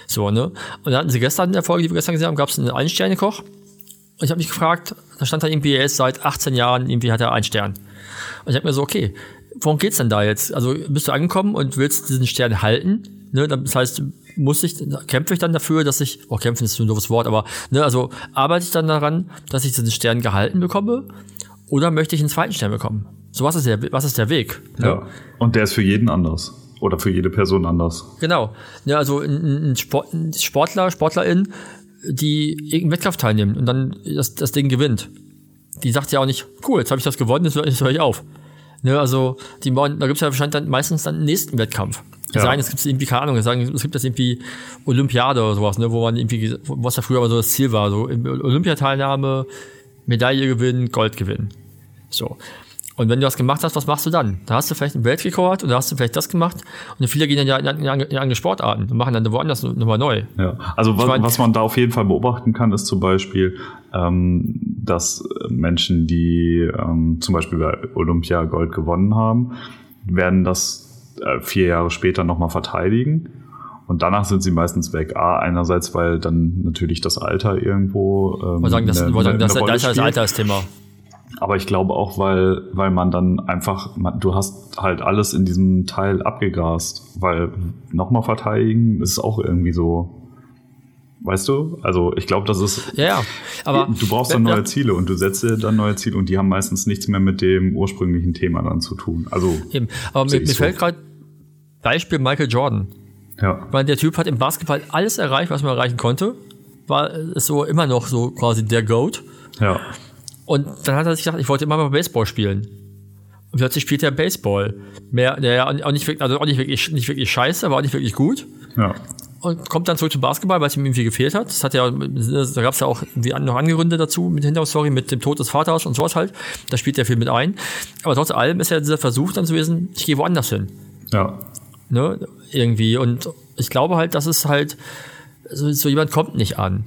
So, ne? Und dann hatten sie gestern in der Folge, die wir gestern gesehen haben, gab es einen Ein-Sterne-Koch. Und ich habe mich gefragt, da stand da irgendwie, er ist seit 18 Jahren, irgendwie hat er einen Stern. Und ich habe mir so, okay, worum geht's denn da jetzt? Also bist du angekommen und willst diesen Stern halten? Ne, das heißt, muss ich, kämpfe ich dann dafür, dass ich, oh, kämpfen ist so ein doofes Wort, aber, ne, also arbeite ich dann daran, dass ich diesen Stern gehalten bekomme? Oder möchte ich einen zweiten Stern bekommen? So, was ist der, was ist der Weg? Ne? Ja. Und der ist für jeden anders. Oder für jede Person anders. Genau. Ja, also ein, ein, Sport, ein Sportler, Sportlerin, die irgendeinen Wettkampf teilnimmt und dann das, das Ding gewinnt. Die sagt ja auch nicht, cool, jetzt habe ich das gewonnen, jetzt, höre ich auf. Ne, also die, wollen- da gibt es ja wahrscheinlich dann meistens dann einen nächsten Wettkampf. Ja. sagen, es gibt irgendwie, keine Ahnung, sagen, es gibt das irgendwie Olympiade oder sowas, ne, wo man irgendwie, was ja früher aber so das Ziel war, so Olympiateilnahme, Medaille gewinnen, Gold gewinnen. So. Und wenn du das gemacht hast, was machst du dann? Da hast du vielleicht einen Weltrekord oder hast du vielleicht das gemacht und viele gehen dann ja in, in, in andere Sportarten und machen dann woanders nochmal neu. Ja, also was, mein- was man da auf jeden Fall beobachten kann, ist zum Beispiel, ähm, dass Menschen, die ähm, zum Beispiel bei Olympia Gold gewonnen haben, werden das äh, vier Jahre später nochmal verteidigen. Und danach sind sie meistens weg. A, einerseits, weil dann natürlich das Alter irgendwo. Ähm, Und sagen, das, eine- sagen, eine das, Rolle das ist das spielt. Altersthema. Aber ich glaube auch, weil, weil man dann einfach, man, du hast halt alles in diesem Teil abgegrast. Weil nochmal verteidigen ist auch irgendwie so. Weißt du? Also ich glaube, das ist. Ja, ja. Aber du brauchst dann neue Ziele und du setzt dir dann neue Ziele und die haben meistens nichts mehr mit dem ursprünglichen Thema dann zu tun. Also, Eben. Aber mir, mir so. fällt gerade Beispiel Michael Jordan. ja. Weil der Typ hat im Basketball alles erreicht, was man erreichen konnte. War so immer noch so quasi der Goat. Ja. Und dann hat er sich gedacht, ich wollte immer mal Baseball spielen. Und plötzlich spielt er Baseball. Mehr, naja, auch nicht wirklich, also auch nicht wirklich, nicht wirklich scheiße, aber auch nicht wirklich gut. Ja. und kommt dann zurück zum Basketball, weil es ihm irgendwie gefehlt hat. Das hat ja, da gab es ja auch irgendwie noch Angeründe dazu mit Hintergrundstory, mit dem Tod des Vaters und sowas halt. Da spielt ja viel mit ein. Aber trotz allem ist ja dieser Versuch dann zu gewesen, ich gehe woanders hin. Ja. Ne, irgendwie. Und ich glaube halt, dass es halt, so, so jemand kommt nicht an.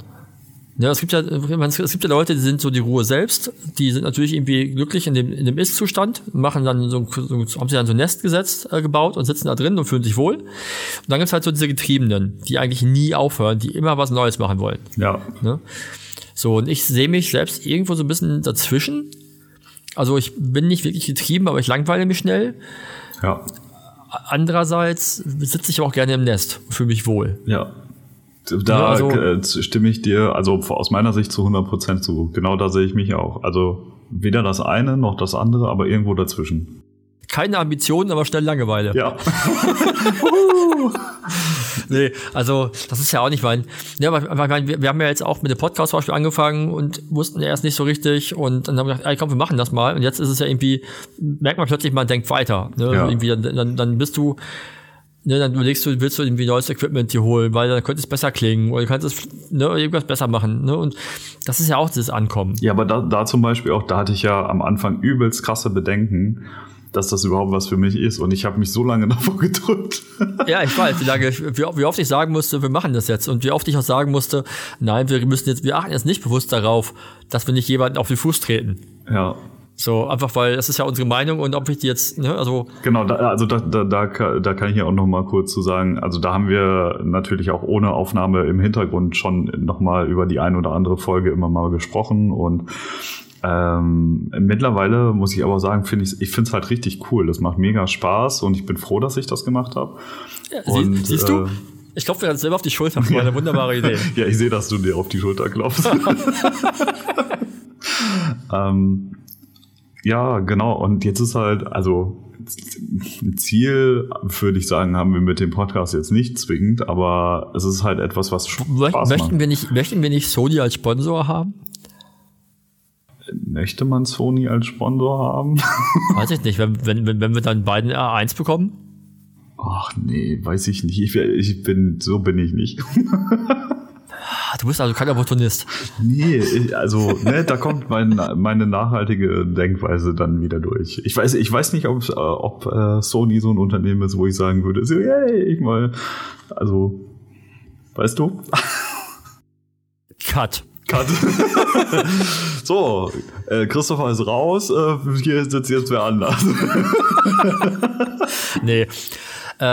Ja, es gibt ja, es gibt ja Leute, die sind so die Ruhe selbst, die sind natürlich irgendwie glücklich in dem, in dem Ist-Zustand, machen dann so, so, haben sie dann so ein Nest gesetzt, äh, gebaut und sitzen da drin und fühlen sich wohl. Und dann gibt's halt so diese Getriebenen, die eigentlich nie aufhören, die immer was Neues machen wollen. Ja. Ne? So, und ich sehe mich selbst irgendwo so ein bisschen dazwischen. Also ich bin nicht wirklich getrieben, aber ich langweile mich schnell. Ja. Andererseits sitze ich auch gerne im Nest, fühle mich wohl. Ja. Da also- äh, stimme ich dir, also aus meiner Sicht zu 100% zu. Genau da sehe ich mich auch. Also weder das eine noch das andere, aber irgendwo dazwischen. Keine Ambitionen, aber schnell Langeweile. Ja. Nee, also das ist ja auch nicht mein. Ja, aber, meine, wir, wir haben ja jetzt auch mit dem Podcast zum Beispiel angefangen und wussten erst nicht so richtig und dann haben wir gedacht, ey, komm, wir machen das mal. Und jetzt ist es ja irgendwie, merkt man plötzlich, man denkt weiter. Ne? Ja. Irgendwie, dann, dann, dann bist du, ne, dann überlegst du, willst du irgendwie neues Equipment dir holen, weil dann könnte es besser klingen oder du kannst es ne, irgendwas besser machen. Ne? Und das ist ja auch dieses Ankommen. Ja, aber da, da zum Beispiel auch, da hatte ich ja am Anfang übelst krasse Bedenken, dass das überhaupt was für mich ist. Und ich habe mich so lange davor gedrückt. Ja, ich weiß, wie lange, wie, wie oft ich sagen musste, wir machen das jetzt. Und wie oft ich auch sagen musste, nein, wir müssen jetzt, wir achten jetzt nicht bewusst darauf, dass wir nicht jemanden auf den Fuß treten. ja. So, einfach weil das ist ja unsere Meinung und ob ich die jetzt, ne, also, Genau, da, also da, da, da, da kann ich ja auch noch mal kurz zu sagen, also da haben wir natürlich auch ohne Aufnahme im Hintergrund schon noch mal über die ein oder andere Folge immer mal gesprochen und ähm, mittlerweile muss ich aber sagen, finde ich, ich finde es halt richtig cool. Das macht mega Spaß und ich bin froh, dass ich das gemacht habe. ja, Und, sie, siehst du, äh, ich klopfe mir ganz selber auf die Schulter, das war eine wunderbare Idee. Ja, ich sehe, dass du dir auf die Schulter klopfst. ähm, ja, genau. Und jetzt ist halt, also ein Ziel, würde ich sagen, haben wir mit dem Podcast jetzt nicht zwingend, aber es ist halt etwas, was Spaß Mö- macht. Möchten wir, nicht, möchten wir nicht Sony als Sponsor haben? Möchte man Sony als Sponsor haben? Weiß ich nicht, wenn, wenn, wenn wenn wir dann beiden R1 bekommen? Ach nee, weiß ich nicht. Ich, ich bin, so bin ich nicht. Ah, Du bist also kein Opportunist. Nee, also ne, da kommt mein, meine nachhaltige Denkweise dann wieder durch. Ich weiß, ich weiß nicht, ob, äh, ob äh, Sony so ein Unternehmen ist, wo ich sagen würde, so, yay, ich mal, also, weißt du? Cut. Cut. so, äh, Christopher ist raus, äh, hier sitzt jetzt wer anders. Nee. Äh,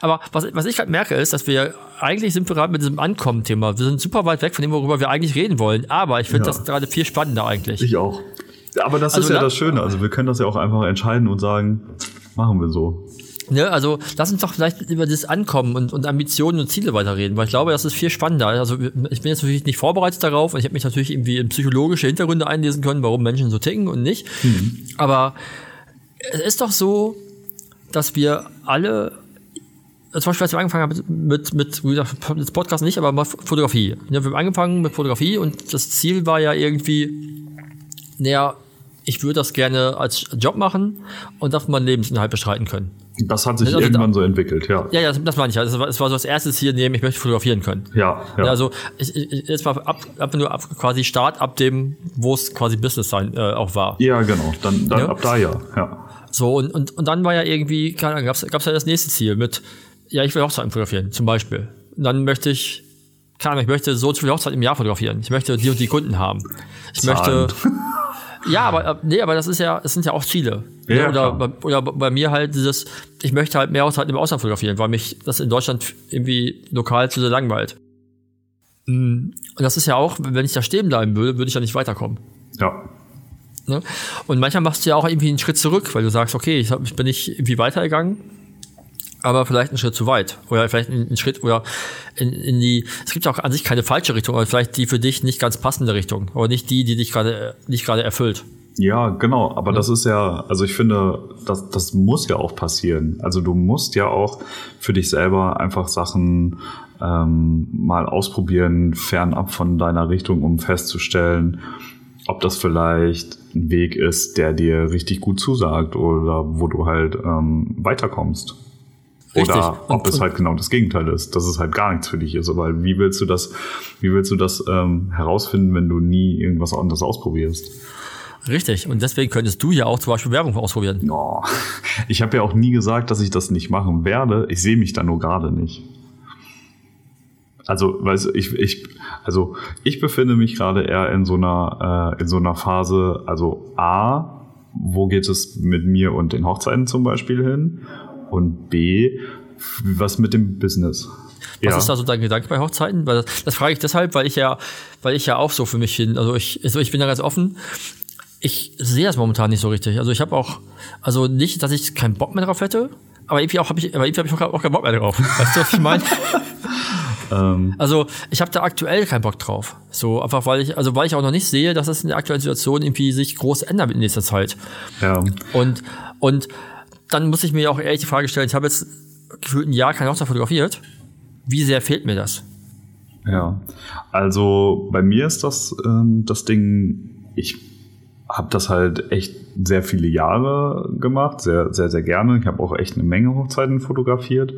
aber was, was ich gerade merke, ist, dass wir eigentlich sind wir gerade mit diesem Ankommen-Thema. Wir sind super weit weg von dem, worüber wir eigentlich reden wollen. Aber ich finde Ja. das gerade viel spannender eigentlich. Ich auch. Aber das Also ist ja das Schöne. Also wir können das ja auch einfach entscheiden und sagen, machen wir so. Ne, also lass uns doch vielleicht über das Ankommen und, und Ambitionen und Ziele weiterreden, weil ich glaube, das ist viel spannender. Also ich bin jetzt natürlich nicht vorbereitet darauf und ich habe mich natürlich irgendwie in psychologische Hintergründe einlesen können, warum Menschen so ticken und nicht. Aber es ist doch so, dass wir alle, zum Beispiel als wir angefangen haben mit, mit, wie gesagt, das Podcast nicht, aber mal Fotografie. Wir haben angefangen mit Fotografie und das Ziel war ja irgendwie, naja, ich würde das gerne als Job machen und davon meinen Lebensinhalt bestreiten können. Das hat sich Also irgendwann so entwickelt, ja. Ja, ja, das, das meine ich. Also, es war, es war so das erste Ziel neben, ich möchte fotografieren können. Ja, ja. Also ich, ich, jetzt mal ab, ab nur ab, quasi Start ab dem, wo es quasi Business sein äh, auch war. Ja, genau. Dann, dann Ja. ab da ja. ja. So und, und, und dann war ja irgendwie, keine Ahnung, gab's gab's ja das nächste Ziel mit, ja, ich will Hochzeiten fotografieren, zum Beispiel. Und dann möchte ich, keine Ahnung, ich möchte so so viele Hochzeiten im Jahr fotografieren. Ich möchte die und die Kunden haben. Ich Zahlen. möchte, ja, aber äh, nee, aber das ist ja, es sind ja auch Ziele. Ja, Ne? ja, oder, bei, oder bei mir halt dieses, ich möchte halt mehr Hochzeiten im Ausland fotografieren, weil mich das in Deutschland irgendwie lokal zu sehr langweilt. Mm, Und das ist ja auch, wenn ich da stehen bleiben würde, würde ich ja nicht weiterkommen. Ja. Ne? Und manchmal machst du ja auch irgendwie einen Schritt zurück, weil du sagst, okay, ich, hab, ich bin nicht irgendwie weitergegangen, aber vielleicht einen Schritt zu weit. Oder vielleicht einen, Schritt oder in, in die, es gibt ja auch an sich keine falsche Richtung, aber vielleicht die für dich nicht ganz passende Richtung. Oder nicht die, die dich gerade nicht gerade erfüllt. Ja, genau. Aber das ist ja, also ich finde, das, das muss ja auch passieren. Also du musst ja auch für dich selber einfach Sachen ähm, mal ausprobieren, fernab von deiner Richtung, um festzustellen, ob das vielleicht ein Weg ist, der dir richtig gut zusagt oder wo du halt ähm, weiterkommst. Richtig. Oder ob und, es halt genau das Gegenteil ist, dass es halt gar nichts für dich ist. Aber wie willst du das, wie willst du das ähm, herausfinden, wenn du nie irgendwas anderes ausprobierst? Richtig. Und deswegen könntest du ja auch zum Beispiel Werbung ausprobieren. Oh. Ich habe ja auch nie gesagt, dass ich das nicht machen werde. Ich sehe mich da nur gerade nicht. Also, weißt du, ich, ich, also ich befinde mich gerade eher in so einer, äh, in so einer Phase, also A, wo geht es mit mir und den Hochzeiten zum Beispiel hin? Und B, was mit dem Business? Was ja. ist da so dein Gedanke bei Hochzeiten? Weil das, das, frage ich deshalb, weil ich ja, weil ich ja auch so für mich hin, also ich, also ich bin da ganz offen. Ich sehe das momentan nicht so richtig. Also ich habe auch, also nicht, dass ich keinen Bock mehr drauf hätte, aber irgendwie auch habe ich, aber irgendwie habe ich auch, auch keinen Bock mehr drauf. Weißt du, was ich meine? Ähm. Also ich habe da aktuell keinen Bock drauf. So einfach weil ich, also weil ich auch noch nicht sehe, dass es in der aktuellen Situation irgendwie sich groß ändert in nächster Zeit. Ja. Und und dann muss ich mir auch ehrlich die Frage stellen, ich habe jetzt gefühlt ein Jahr keine Hochzeit fotografiert. Wie sehr fehlt mir das? Ja, also bei mir ist das ähm, das Ding, ich habe das halt echt sehr viele Jahre gemacht, sehr, sehr, sehr gerne. Ich habe auch echt eine Menge Hochzeiten fotografiert.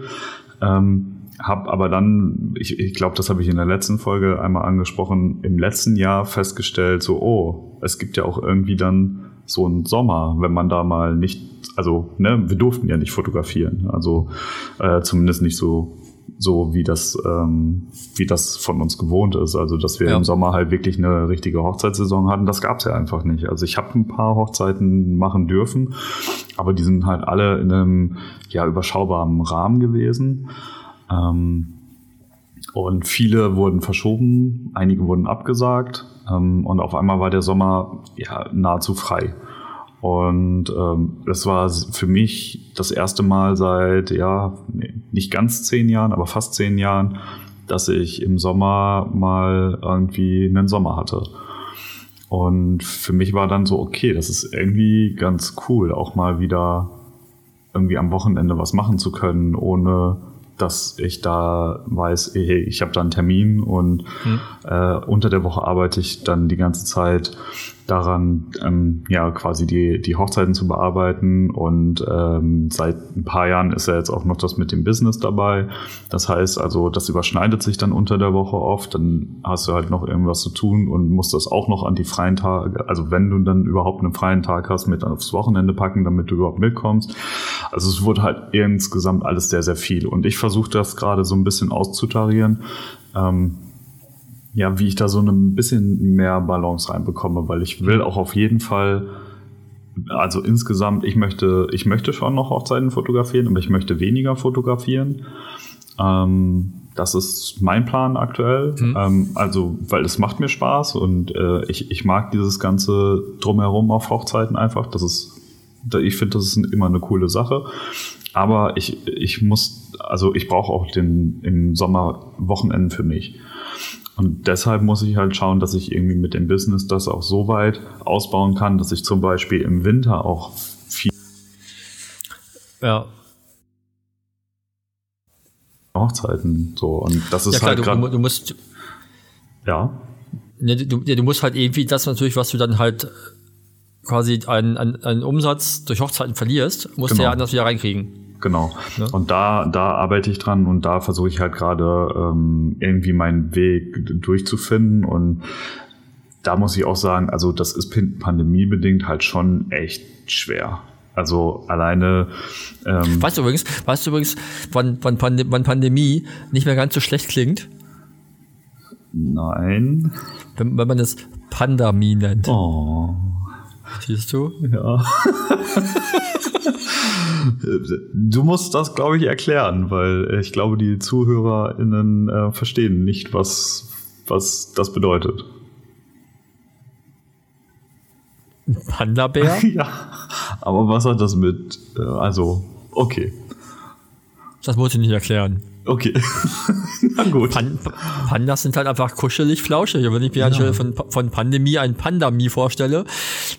Ähm, habe aber dann, ich, ich glaube, das habe ich in der letzten Folge einmal angesprochen, im letzten Jahr festgestellt, so, oh, es gibt ja auch irgendwie dann so einen Sommer, wenn man da mal nicht, also, ne, wir durften ja nicht fotografieren, also äh, zumindest nicht so so wie das ähm, wie das von uns gewohnt ist. Also dass wir ja. im Sommer halt wirklich eine richtige Hochzeitssaison hatten, das gab es ja einfach nicht. Also ich habe ein paar Hochzeiten machen dürfen, aber die sind halt alle in einem ja überschaubaren Rahmen gewesen. Ähm, und viele wurden verschoben, einige wurden abgesagt ähm, und auf einmal war der Sommer ja nahezu frei. Und ähm, das war für mich das erste Mal seit, ja, nicht ganz zehn Jahren, aber fast zehn Jahren, dass ich im Sommer mal irgendwie einen Sommer hatte. Und für mich war dann so, okay, das ist irgendwie ganz cool, auch mal wieder irgendwie am Wochenende was machen zu können, ohne dass ich da weiß, hey, ich habe da einen Termin und hm. äh, unter der Woche arbeite ich dann die ganze Zeit daran, ähm, ja, quasi die, die Hochzeiten zu bearbeiten. Und ähm, seit ein paar Jahren ist ja jetzt auch noch das mit dem Business dabei. Das heißt also, das überschneidet sich dann unter der Woche oft. Dann hast du halt noch irgendwas zu tun und musst das auch noch an die freien Tage, also wenn du dann überhaupt einen freien Tag hast, mit aufs Wochenende packen, damit du überhaupt mitkommst. Also es wurde halt insgesamt alles sehr, sehr viel. Und ich versuche das gerade so ein bisschen auszutarieren. Ähm, ja, wie ich da so ein bisschen mehr Balance reinbekomme, weil ich will auch auf jeden Fall, also insgesamt, ich möchte, ich möchte schon noch Hochzeiten fotografieren, aber ich möchte weniger fotografieren. Ähm, das ist mein Plan aktuell. Mhm. Ähm, also, weil es macht mir Spaß und äh, ich, ich mag dieses ganze Drumherum auf Hochzeiten einfach. Das ist, ich finde, das ist immer eine coole Sache. Aber ich, ich muss, also ich brauche auch den im Sommer Wochenenden für mich. Und deshalb muss ich halt schauen, dass ich irgendwie mit dem Business das auch so weit ausbauen kann, dass ich zum Beispiel im Winter auch viel ja. Hochzeiten so und das ist ja, klar, halt gerade. Du, du, musst ja. Ne, du, du musst halt irgendwie das natürlich, was du dann halt quasi einen, einen, einen Umsatz durch Hochzeiten verlierst, musst genau. du ja anders wieder reinkriegen. Genau. Ja. Und da, da arbeite ich dran und da versuche ich halt gerade ähm, irgendwie meinen Weg durchzufinden. Und da muss ich auch sagen, also das ist pandemiebedingt halt schon echt schwer. Also alleine. Ähm weißt du übrigens, weißt du übrigens, wann, wann, Pand wann Pandemie nicht mehr ganz so schlecht klingt? Nein. Wenn, wenn man es Pandemie nennt. Oh. Siehst du? Ja. du musst das, glaube ich, erklären, weil ich glaube, die ZuhörerInnen äh, verstehen nicht, was, was das bedeutet. Panda-Bär? ja. Aber was hat das mit. Äh, also, okay. Das muss ich nicht erklären. Okay. Na gut. Pan Pandas sind halt einfach kuschelig flauschig. wenn ich mir ja. von, von Pandemie ein Pandemie vorstelle,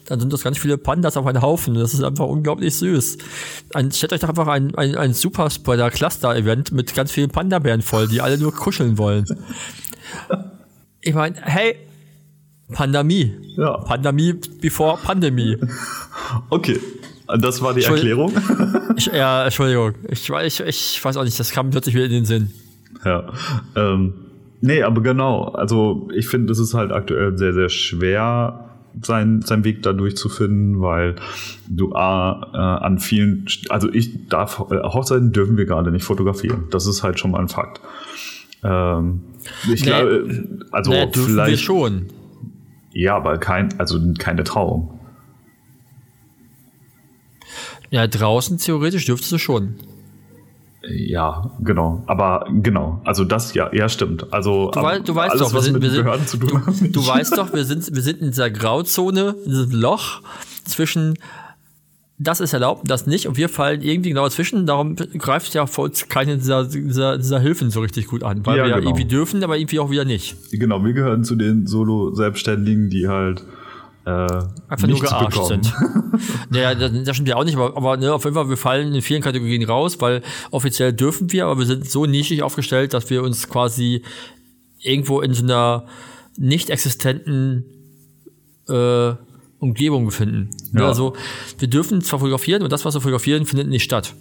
dann sind das ganz viele Pandas auf einen Haufen. Das ist einfach unglaublich süß. Ein, stellt euch doch einfach ein, ein, ein Superspreader-Cluster-Event mit ganz vielen Panda-Bären voll, die alle nur kuscheln wollen. Ich meine, hey, Pandemie. Ja. Pandemie before Pandemie. Okay. Das war die Erklärung. Ich, ja, Entschuldigung. Ich, ich, ich weiß auch nicht, das kam plötzlich wieder in den Sinn. Ja. Ähm, nee, aber genau. Also ich finde, es ist halt aktuell sehr, sehr schwer, seinen, seinen Weg da durchzufinden, weil du A, äh, an vielen, also ich darf, Hochzeiten dürfen wir gerade nicht fotografieren. Das ist halt schon mal ein Fakt. Ähm, ich Nee. glaube, also dürfen vielleicht. wir schon. Ja, aber kein, also keine Trauung. Ja, draußen theoretisch dürftest du schon. Ja, genau. Aber genau, also das ja, ja stimmt. Also Du, wei du weißt alles, doch, wir was sind, mit wir sind, Behörden zu tun du, du weißt doch, wir sind, wir sind in dieser Grauzone, in diesem Loch zwischen das ist erlaubt, das nicht und wir fallen irgendwie genau dazwischen. Darum greift ja vor uns keine dieser, dieser, dieser Hilfen so richtig gut an, weil Ja, wir ja genau. irgendwie dürfen, aber irgendwie auch wieder nicht. Genau, wir gehören zu den Solo-Selbstständigen, die halt äh, Einfach nur gearscht sind. naja, das, das stimmt ja auch nicht, aber, aber ne, auf jeden Fall, wir fallen in vielen Kategorien raus, weil offiziell dürfen wir, aber wir sind so nischig aufgestellt, dass wir uns quasi irgendwo in so einer nicht existenten äh, Umgebung befinden. Ne, Ja. Also wir dürfen zwar fotografieren und das, was wir fotografieren, findet nicht statt.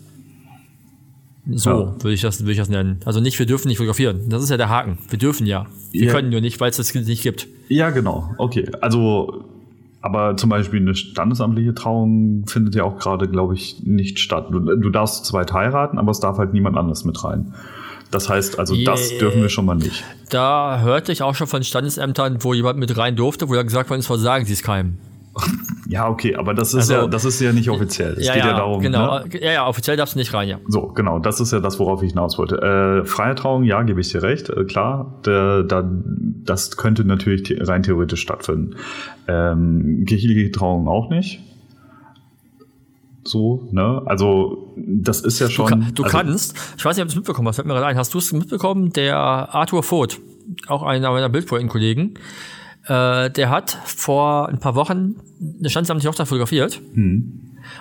So Ja. würde ich das würde ich das nennen. Also nicht, wir dürfen nicht fotografieren. Das ist ja der Haken. Wir dürfen ja. Wir Ja. können nur nicht, weil es das nicht gibt. Ja, genau. Okay. Also, aber zum Beispiel eine standesamtliche Trauung findet ja auch gerade, glaube ich, nicht statt. Du, du darfst zweit heiraten, aber es darf halt niemand anders mit rein. Das heißt, also das Yeah. dürfen wir schon mal nicht. Da hörte ich auch schon von Standesämtern, wo jemand mit rein durfte, wo dann gesagt worden ist, was sagen Sie es keinem. Ja, okay, aber das ist Also- ja, das ist ja nicht offiziell. Es geht ja darum. genau. Ne? Ja, ja, offiziell darfst du nicht rein, ja. So, genau, das ist ja das, worauf ich hinaus wollte. Äh, freie Trauung, ja, gebe ich dir recht, äh, klar, der, da, das könnte natürlich rein theoretisch stattfinden. Ähm, kirchliche Trauung auch nicht. So, ne? Also, das ist ja Du, schon. ka- du also, kannst, ich weiß nicht, ob du es mitbekommen hast, fällt mir gerade ein, hast du es mitbekommen? Der Arthur Voth, auch einer meiner Bildpoeten-Kollegen, äh, der hat vor ein paar Wochen eine standesamtliche Hochzeit fotografiert.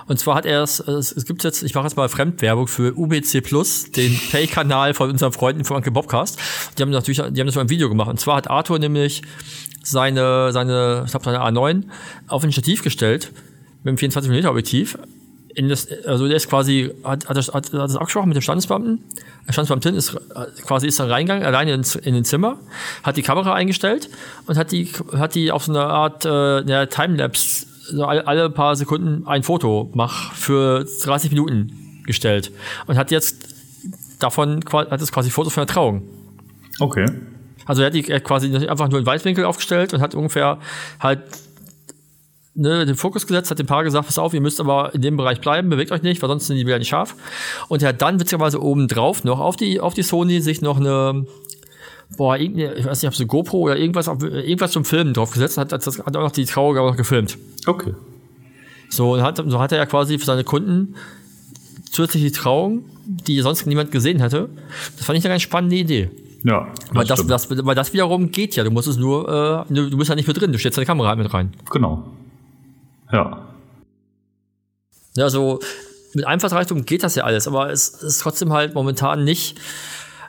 Und zwar hat er es, es, es gibt jetzt, ich mache jetzt mal Fremdwerbung für UBC Plus, den Pay-Kanal von unseren Freunden von Anke Bobcast. Die haben natürlich, die haben das mal ein Video gemacht. Und zwar hat Arthur nämlich seine, seine, ich glaube seine A9 auf ein Stativ gestellt mit einem 24 mm Objektiv. In das, also der ist quasi, hat, hat, das, hat, das abgesprochen mit dem Standesbeamten. Der Standesbeamtin ist äh, quasi ist dann reingegangen, alleine ins, in den Zimmer, hat die Kamera eingestellt und hat die, hat die auf so eine Art äh, ja, Timelapse, so alle, alle paar Sekunden ein Foto mach für 30 Minuten gestellt. Und hat jetzt davon hat es quasi Fotos von der Trauung. Okay. Also er hat die er hat quasi einfach nur einen Weitwinkel aufgestellt und hat ungefähr halt ne, den Fokus gesetzt, hat dem Paar gesagt, pass auf, ihr müsst aber in dem Bereich bleiben, bewegt euch nicht, weil sonst sind die Bilder nicht scharf. Und er hat dann witzigerweise oben drauf noch auf die, auf die Sony sich noch eine, boah, irgendeine, ich weiß nicht, ob es eine GoPro oder irgendwas, auf- irgendwas zum Filmen draufgesetzt und hat, hat, das, hat auch noch die Trauung auch noch gefilmt. Okay. So, und hat, so hat er ja quasi für seine Kunden zusätzlich die Trauung, die sonst niemand gesehen hätte. Das fand ich eine ganz spannende Idee. Ja. Weil das, stimmt. das, weil das wiederum geht ja. Du musst es nur, äh, du, du bist ja nicht mit drin, du stellst deine Kamera halt mit rein. Genau. Ja. Ja, also mit Einfallsreichtum geht das ja alles, aber es ist trotzdem halt momentan nicht.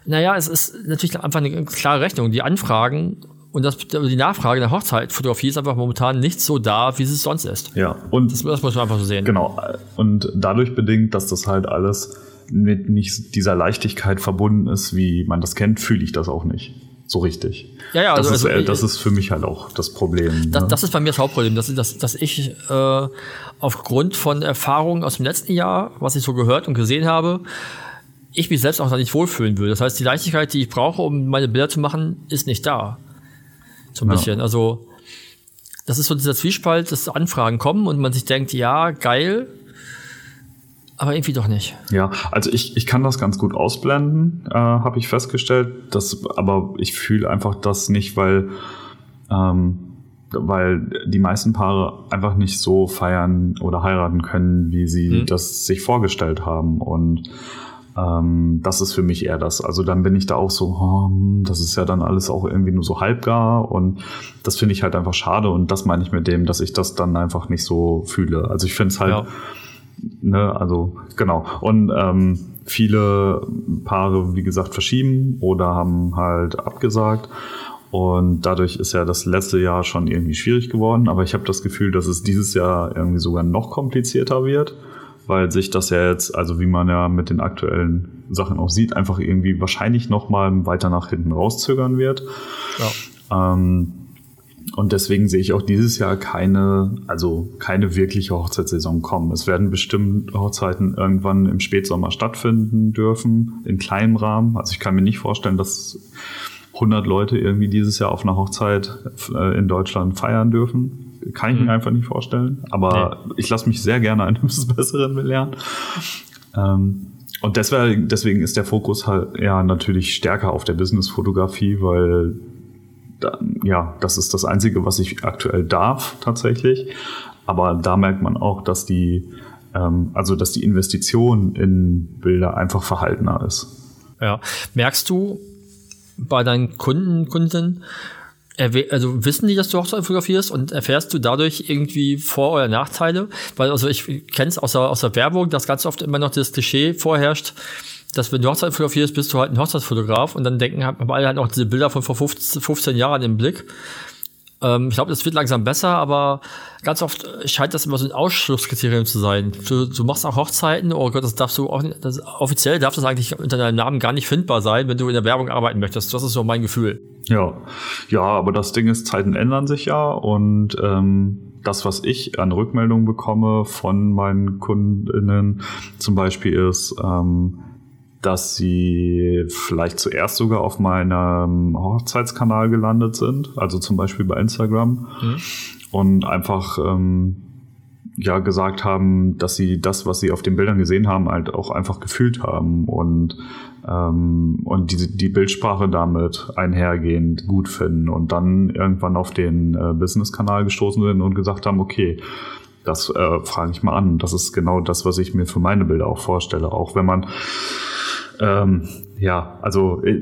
Naja, es ist natürlich einfach eine klare Rechnung. Die Anfragen und das, die Nachfrage nach Hochzeitfotografie ist einfach momentan nicht so da, wie es sonst ist. Ja. Und Das, das muss man einfach so sehen. Genau. Und dadurch bedingt, dass das halt alles mit nicht dieser Leichtigkeit verbunden ist, wie man das kennt, fühle ich das auch nicht so richtig. Ja, ja, das, also- ist, also- äh, das ist für mich halt auch das Problem. Das, ne? das ist bei mir das Hauptproblem, dass, dass, dass ich äh, aufgrund von Erfahrungen aus dem letzten Jahr, was ich so gehört und gesehen habe, ich mich selbst auch da nicht wohlfühlen will. Das heißt, die Leichtigkeit, die ich brauche, um meine Bilder zu machen, ist nicht da. So ein Ja. bisschen. Also, das ist so dieser Zwiespalt, dass Anfragen kommen und man sich denkt, ja, geil, aber irgendwie doch nicht. Ja, also ich, ich kann das ganz gut ausblenden, äh, habe ich festgestellt. Das, aber ich fühle einfach das nicht, weil, ähm, weil die meisten Paare einfach nicht so feiern oder heiraten können, wie sie Mhm. das sich vorgestellt haben. Und ähm, das ist für mich eher das. Also dann bin ich da auch so, oh, das ist ja dann alles auch irgendwie nur so halbgar und das finde ich halt einfach schade und das meine ich mit dem, dass ich das dann einfach nicht so fühle. Also ich finde es halt, Ja. Ne, also genau. Und ähm, viele Paare, wie gesagt, verschieben oder haben halt abgesagt. Und dadurch ist ja das letzte Jahr schon irgendwie schwierig geworden. Aber ich habe das Gefühl, dass es dieses Jahr irgendwie sogar noch komplizierter wird. weil sich das ja jetzt, also wie man ja mit den aktuellen Sachen auch sieht, einfach irgendwie wahrscheinlich nochmal weiter nach hinten rauszögern wird. Ja. Ähm, und deswegen sehe ich auch dieses Jahr keine, also keine wirkliche Hochzeitssaison kommen. Es werden bestimmt Hochzeiten irgendwann im Spätsommer stattfinden dürfen, in kleinem Rahmen. Also ich kann mir nicht vorstellen, dass 100 Leute irgendwie dieses Jahr auf einer Hochzeit äh, in Deutschland feiern dürfen. Kann ich mhm. mir einfach nicht vorstellen. Aber nee. ich lasse mich sehr gerne eines Besseren belehren. Ähm, und deswegen, deswegen ist der Fokus halt ja natürlich stärker auf der Businessfotografie, weil ja, das ist das Einzige, was ich aktuell darf tatsächlich. Aber da merkt man auch, dass die, ähm, also dass die Investition in Bilder einfach verhaltener ist. Ja. Merkst du bei deinen Kunden, Kunden, also wissen die, dass du Hochzeit fotografierst und erfährst du dadurch irgendwie Vor- oder Nachteile? Weil also ich kenne es aus der, aus der Werbung, dass ganz oft immer noch das Klischee vorherrscht, dass wenn du Hochzeit fotografierst, bist du halt ein Hochzeitsfotograf und dann denken haben alle halt noch diese Bilder von vor 15, 15 Jahren im Blick. Ähm, ich glaube, das wird langsam besser, aber ganz oft scheint das immer so ein Ausschlusskriterium zu sein. Du, du machst auch Hochzeiten, oh Gott, das darfst du auch, das, offiziell darf das eigentlich unter deinem Namen gar nicht findbar sein, wenn du in der Werbung arbeiten möchtest. Das ist so mein Gefühl. Ja, ja, aber das Ding ist, Zeiten ändern sich ja und ähm, das, was ich an Rückmeldungen bekomme von meinen Kundinnen zum Beispiel ist, ähm, dass sie vielleicht zuerst sogar auf meinem Hochzeitskanal gelandet sind, also zum Beispiel bei Instagram mhm. und einfach ähm, ja gesagt haben, dass sie das, was sie auf den Bildern gesehen haben, halt auch einfach gefühlt haben und ähm, und die, die Bildsprache damit einhergehend gut finden und dann irgendwann auf den äh, Business-Kanal gestoßen sind und gesagt haben, okay, das äh, frage ich mal an. Das ist genau das, was ich mir für meine Bilder auch vorstelle. Auch wenn man ähm, ja, also äh,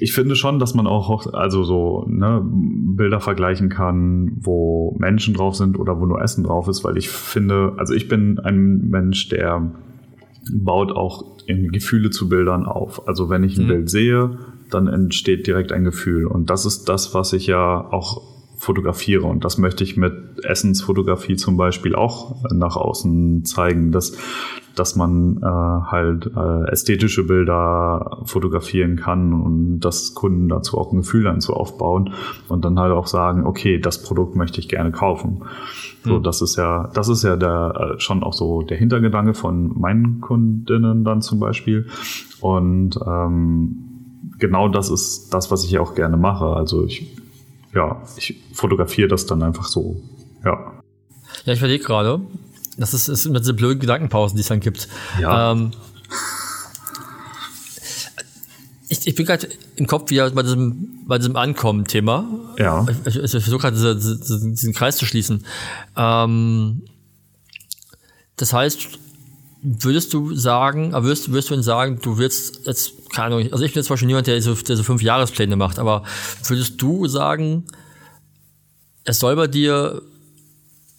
ich finde schon, dass man auch also so ne, Bilder vergleichen kann, wo Menschen drauf sind oder wo nur Essen drauf ist, weil ich finde, also ich bin ein Mensch, der baut auch Gefühle zu Bildern auf. Also wenn ich ein mhm. Bild sehe, dann entsteht direkt ein Gefühl. Und das ist das, was ich ja auch fotografiere. Und das möchte ich mit Essensfotografie zum Beispiel auch nach außen zeigen, dass, dass man äh, halt äh, ästhetische Bilder fotografieren kann und dass Kunden dazu auch ein Gefühl dann zu aufbauen und dann halt auch sagen, okay, das Produkt möchte ich gerne kaufen. So, hm. das ist ja, das ist ja der, äh, schon auch so der Hintergedanke von meinen Kundinnen dann zum Beispiel. Und ähm, genau das ist das, was ich auch gerne mache. Also ich ja, ich fotografiere das dann einfach so. Ja. Ja, ich überlege gerade. Das ist, ist immer diese blöden Gedankenpausen, die es dann gibt. Ja. Ähm, ich, ich bin gerade im Kopf wieder bei diesem, bei diesem Ankommen-Thema. Ja. Ich, ich, ich versuche gerade diese, diese, diesen Kreis zu schließen. Ähm, das heißt, würdest du sagen, würdest, würdest du denn sagen, du willst jetzt keine Ahnung, also ich bin jetzt zum Beispiel niemand, der so, der so fünf Jahrespläne macht, aber würdest du sagen, es soll bei dir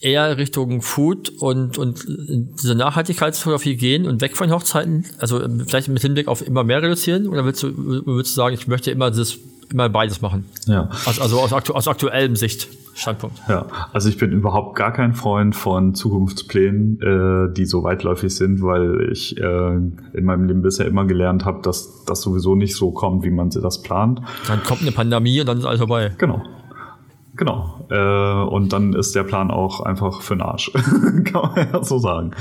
eher Richtung Food und, und diese Nachhaltigkeitsfotografie gehen und weg von Hochzeiten? Also vielleicht mit Hinblick auf immer mehr reduzieren? Oder willst du, würdest du sagen, ich möchte immer das, immer beides machen? Ja. Also, also aus, aktu aus aktuellem Sicht. Standpunkt. Ja, also ich bin überhaupt gar kein Freund von Zukunftsplänen, äh, die so weitläufig sind, weil ich äh, in meinem Leben bisher immer gelernt habe, dass das sowieso nicht so kommt, wie man das plant. Dann kommt eine Pandemie und dann ist alles vorbei. Genau. Genau. Äh, und dann ist der Plan auch einfach für den Arsch. Kann man ja so sagen.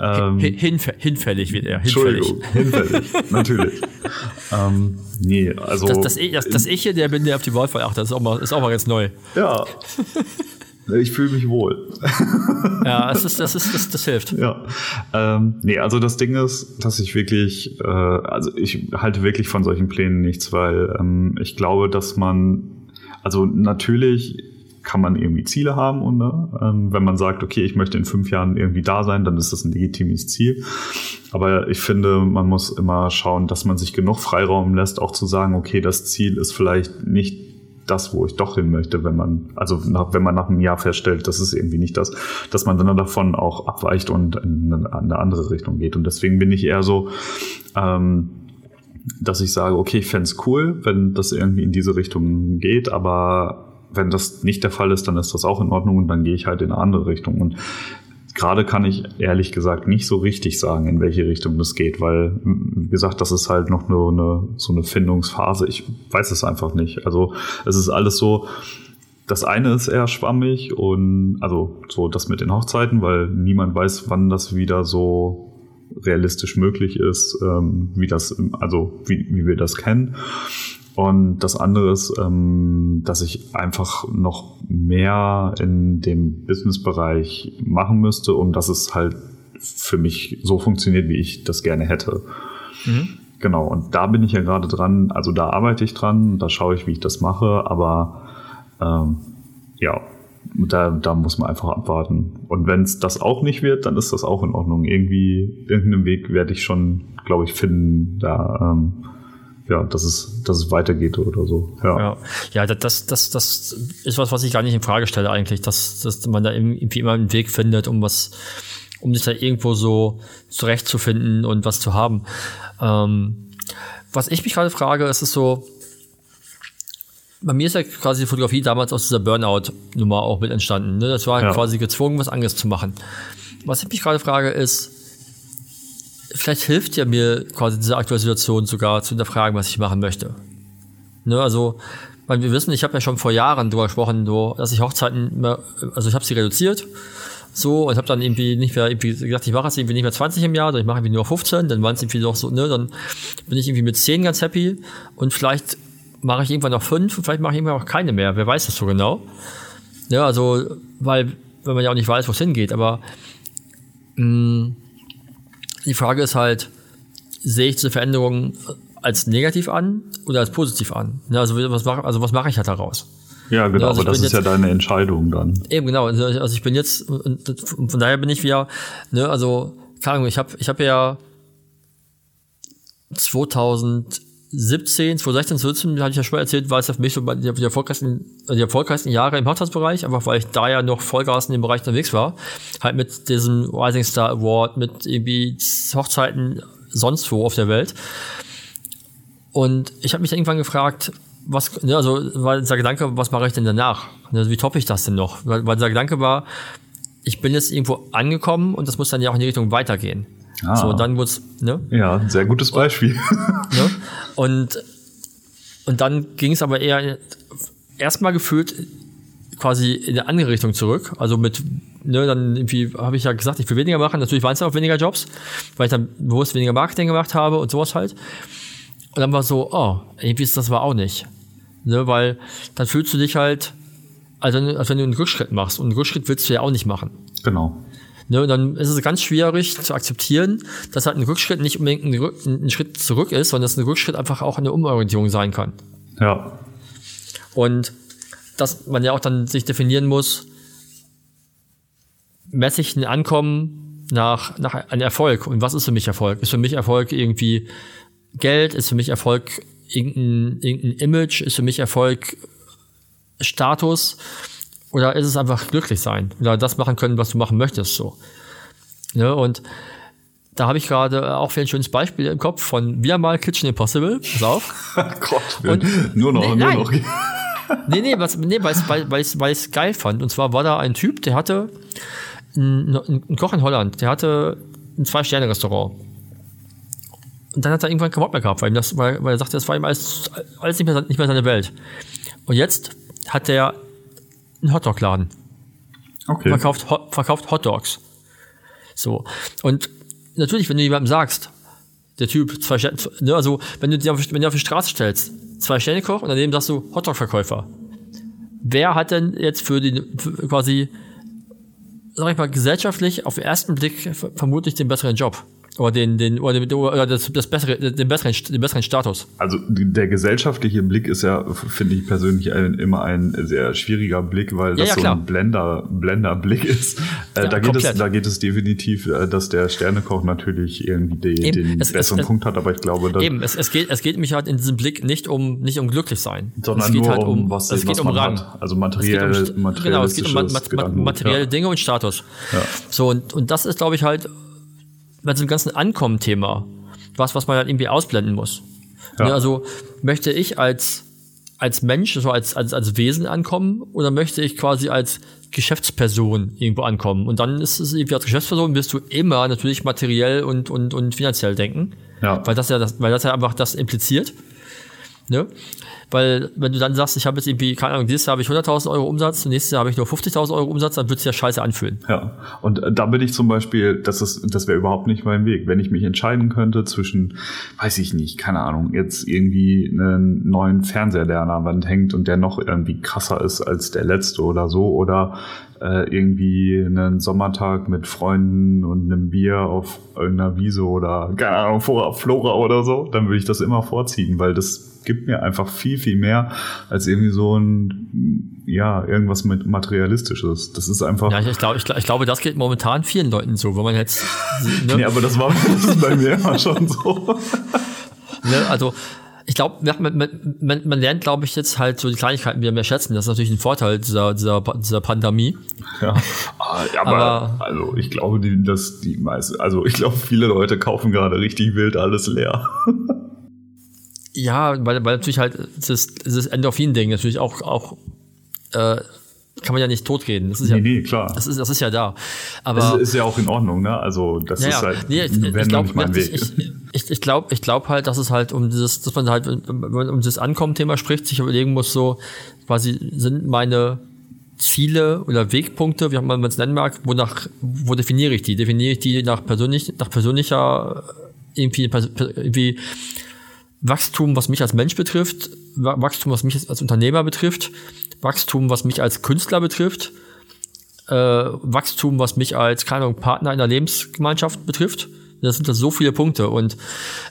Ähm, Hinfä hinfällig wird er. Hinfällig. Entschuldigung, hinfällig. Natürlich. ähm, nee, also. Das, das, das, das ich hier, der bin, der auf die Wahl achtet, das ist auch mal, ist auch mal ganz neu. Ja. Ich fühle mich wohl. ja, das, ist, das, ist, das, das hilft. Ja. Ähm, nee, also das Ding ist, dass ich wirklich, äh, also ich halte wirklich von solchen Plänen nichts, weil ähm, ich glaube, dass man also natürlich kann man irgendwie Ziele haben und ne? ähm, wenn man sagt, okay, ich möchte in fünf Jahren irgendwie da sein, dann ist das ein legitimes Ziel. Aber ich finde, man muss immer schauen, dass man sich genug Freiraum lässt, auch zu sagen, okay, das Ziel ist vielleicht nicht das, wo ich doch hin möchte, wenn man, also nach, wenn man nach einem Jahr feststellt, das ist irgendwie nicht das, dass man dann davon auch abweicht und in eine, in eine andere Richtung geht. Und deswegen bin ich eher so, ähm, dass ich sage, okay, ich fände cool, wenn das irgendwie in diese Richtung geht, aber wenn das nicht der Fall ist, dann ist das auch in Ordnung und dann gehe ich halt in eine andere Richtung. Und gerade kann ich ehrlich gesagt nicht so richtig sagen, in welche Richtung das geht, weil, wie gesagt, das ist halt noch nur eine, so eine Findungsphase. Ich weiß es einfach nicht. Also es ist alles so, das eine ist eher schwammig und also so das mit den Hochzeiten, weil niemand weiß, wann das wieder so realistisch möglich ist, ähm, wie das, also wie, wie wir das kennen. Und das andere ist, ähm, dass ich einfach noch mehr in dem Business-Bereich machen müsste, um dass es halt für mich so funktioniert, wie ich das gerne hätte. Mhm. Genau, und da bin ich ja gerade dran, also da arbeite ich dran, da schaue ich, wie ich das mache, aber ähm, ja, da, da muss man einfach abwarten. Und wenn es das auch nicht wird, dann ist das auch in Ordnung. Irgendwie, irgendeinen Weg werde ich schon, glaube ich, finden, da, ähm, ja, dass es, dass es weitergeht oder so. Ja, ja, ja das, das, das ist was, was ich gar nicht in Frage stelle eigentlich, dass, dass man da irgendwie immer einen Weg findet, um was, um sich da irgendwo so zurechtzufinden und was zu haben. Ähm, was ich mich gerade frage, ist es so, bei mir ist ja quasi die Fotografie damals aus dieser Burnout-Nummer auch mit entstanden. Ne? Das war ja. quasi gezwungen, was anderes zu machen. Was ich mich gerade frage, ist, vielleicht hilft ja mir quasi diese aktuelle Situation sogar zu hinterfragen, was ich machen möchte. Ne? Also, weil wir wissen, ich habe ja schon vor Jahren darüber gesprochen, so, dass ich Hochzeiten, immer, also ich habe sie reduziert, so und habe dann irgendwie nicht mehr irgendwie gesagt, ich mache jetzt irgendwie nicht mehr 20 im Jahr, sondern ich mache irgendwie nur 15, dann waren es irgendwie noch so, ne, dann bin ich irgendwie mit 10 ganz happy und vielleicht mache ich irgendwann noch fünf und vielleicht mache ich irgendwann auch keine mehr. Wer weiß das so genau? Ja, also, weil, wenn man ja auch nicht weiß, wo es hingeht, aber mh, mm, die Frage ist halt, sehe ich diese Veränderung als negativ an oder als positiv an? Ja, also, was mache, also was mache ich halt daraus? Ja, genau, also aber das ist jetzt, ja deine Entscheidung dann. Eben, genau. Also, also ich bin jetzt, von daher bin ich wieder, ne, also, keine Ahnung, ich habe ich hab ja 2000 17, 2016, 2017, hatte ich ja schon mal erzählt, war es für mich so die, die, erfolgreichsten, die erfolgreichsten Jahre im Hochzeitsbereich, einfach weil ich da ja noch Vollgas in dem Bereich unterwegs war. Halt mit diesem Rising Star Award, mit irgendwie Hochzeiten sonst wo auf der Welt. Und ich habe mich irgendwann gefragt, was, ne, also war dieser Gedanke, was mache ich denn danach? Also, wie toppe ich das denn noch? Weil, weil dieser Gedanke war, ich bin jetzt irgendwo angekommen und das muss dann ja auch in die Richtung weitergehen. Ah. So, dann muss, ne? Ja, ein sehr gutes Beispiel. ne? Und, und dann ging es aber eher erstmal gefühlt quasi in eine andere Richtung zurück. Also mit, ne, dann irgendwie habe ich ja gesagt, ich will weniger machen. Natürlich waren es auch weniger Jobs, weil ich dann bewusst weniger Marketing gemacht habe und sowas halt. Und dann war so, oh, irgendwie ist das aber auch nicht. Ne, weil dann fühlst du dich halt, also als wenn du einen Rückschritt machst. Und einen Rückschritt willst du ja auch nicht machen. Genau. Ne, und dann ist es ganz schwierig zu akzeptieren, dass halt ein Rückschritt nicht unbedingt ein, Rück, ein Schritt zurück ist, sondern dass ein Rückschritt einfach auch eine Umorientierung sein kann. Ja. Und dass man ja auch dann sich definieren muss, messe ich ein Ankommen nach, nach einem Erfolg. Und was ist für mich Erfolg? Ist für mich Erfolg irgendwie Geld? Ist für mich Erfolg irgendein, irgendein Image? Ist für mich Erfolg Status? Oder ist es einfach glücklich sein? Oder das machen können, was du machen möchtest, so. Ne? Und da habe ich gerade auch für ein schönes Beispiel im Kopf von wieder mal Kitchen Impossible. Pass auf. Gott, und, nur noch, nee, nur noch. nee, nee, was, nee weil ich weil es geil fand. Und zwar war da ein Typ, der hatte einen, einen Koch in Holland, der hatte ein Zwei-Sterne-Restaurant. Und dann hat er irgendwann keinen Bock mehr gehabt, weil, das, weil, weil er sagte, das war ihm alles, alles nicht, mehr, nicht mehr seine Welt. Und jetzt hat er ein Hotdog-Laden. Okay. Verkauft, verkauft Hotdogs. So. Und natürlich, wenn du jemandem sagst, der Typ, zwei Sterne, ne, also wenn du dir auf, wenn du auf die Straße stellst, zwei Sterne Koch und daneben sagst du Hotdog-Verkäufer. Wer hat denn jetzt für die für quasi, sag ich mal, gesellschaftlich auf den ersten Blick vermutlich den besseren Job? Oder den, den, oder, den, oder das, das bessere, den besseren, den besseren Status. Also der gesellschaftliche Blick ist ja, finde ich persönlich, ein, immer ein sehr schwieriger Blick, weil das ja, ja, so ein Blender, Blender-Blick ist. Äh, da, geht es, da geht es definitiv, äh, dass der Sternekoch natürlich irgendwie den es, besseren es, Punkt hat, aber ich glaube, dass Eben, es, es, geht, es geht mich halt in diesem Blick nicht um, nicht um glücklich sein. Sondern es geht nur halt um, was, es geht um Rang. Hat. Also materiell, es geht um, genau, es geht um ma ma materielle Dinge und Status. So, und, und das ist, glaube ich, halt bei diesem ganzen Ankommen-Thema was, was man halt irgendwie ausblenden muss. Ja. Ne, also möchte ich als, als Mensch, so als, als, als Wesen ankommen oder möchte ich quasi als Geschäftsperson irgendwo ankommen? Und dann ist es irgendwie als Geschäftsperson wirst du immer natürlich materiell und, und, und finanziell denken. Ja. Weil das ja das, weil das ja einfach das impliziert. Ne? Weil, wenn du dann sagst, ich habe jetzt irgendwie, keine Ahnung, dieses Jahr habe ich 100.000 Euro Umsatz, nächstes Jahr habe ich nur 50.000 Euro Umsatz, dann wird es ja scheiße anfühlen. Ja, und da bin ich zum Beispiel, das das wäre überhaupt nicht mein Weg. Wenn ich mich entscheiden könnte zwischen, weiß ich nicht, keine Ahnung, jetzt irgendwie einen neuen Fernseher, der an der Wand hängt und der noch irgendwie krasser ist als der letzte oder so, oder äh, irgendwie einen Sommertag mit Freunden und einem Bier auf irgendeiner Wiese oder, keine Ahnung, Flora oder so, dann würde ich das immer vorziehen, weil das gibt mir einfach viel, viel mehr als irgendwie so ein, ja, irgendwas mit Materialistisches. Das ist einfach. Ja, ich, glaube, ich, ich, glaube, das geht momentan vielen Leuten so, wenn man jetzt. Ne? nee, aber das war das bei mir immer schon so. ne, also, ich glaube, man, man, man, lernt, glaube ich, jetzt halt so die Kleinigkeiten wieder mehr schätzen. Das ist natürlich ein Vorteil dieser, dieser, dieser Pandemie. Ja, ah, aber, aber also ich glaube, die, dass die meisten, also ich glaube, viele Leute kaufen gerade richtig wild alles leer. Ja, weil, weil natürlich halt das, das Endorphin-Ding natürlich auch, auch äh, kann man ja nicht totgehen. Das ist nee, ja, nee, klar. Das ist, das ist ja da. Aber das ist ja auch in Ordnung, ne? Also das ja, ist halt nee, ich, ich glaube ich, ich, ich glaube ich glaub halt, dass es halt um dieses, dass man halt wenn man um dieses Ankommen-Thema spricht, sich überlegen muss, so quasi sind meine Ziele oder Wegpunkte, wie man es nennen mag, wonach, wo definiere ich die? Definiere ich die nach persönlich, nach persönlicher irgendwie, irgendwie Wachstum, was mich als Mensch betrifft, Wachstum, was mich als Unternehmer betrifft, Wachstum, was mich als Künstler betrifft, äh, Wachstum, was mich als, keine Ahnung, Partner in der Lebensgemeinschaft betrifft. Das sind das so viele Punkte. Und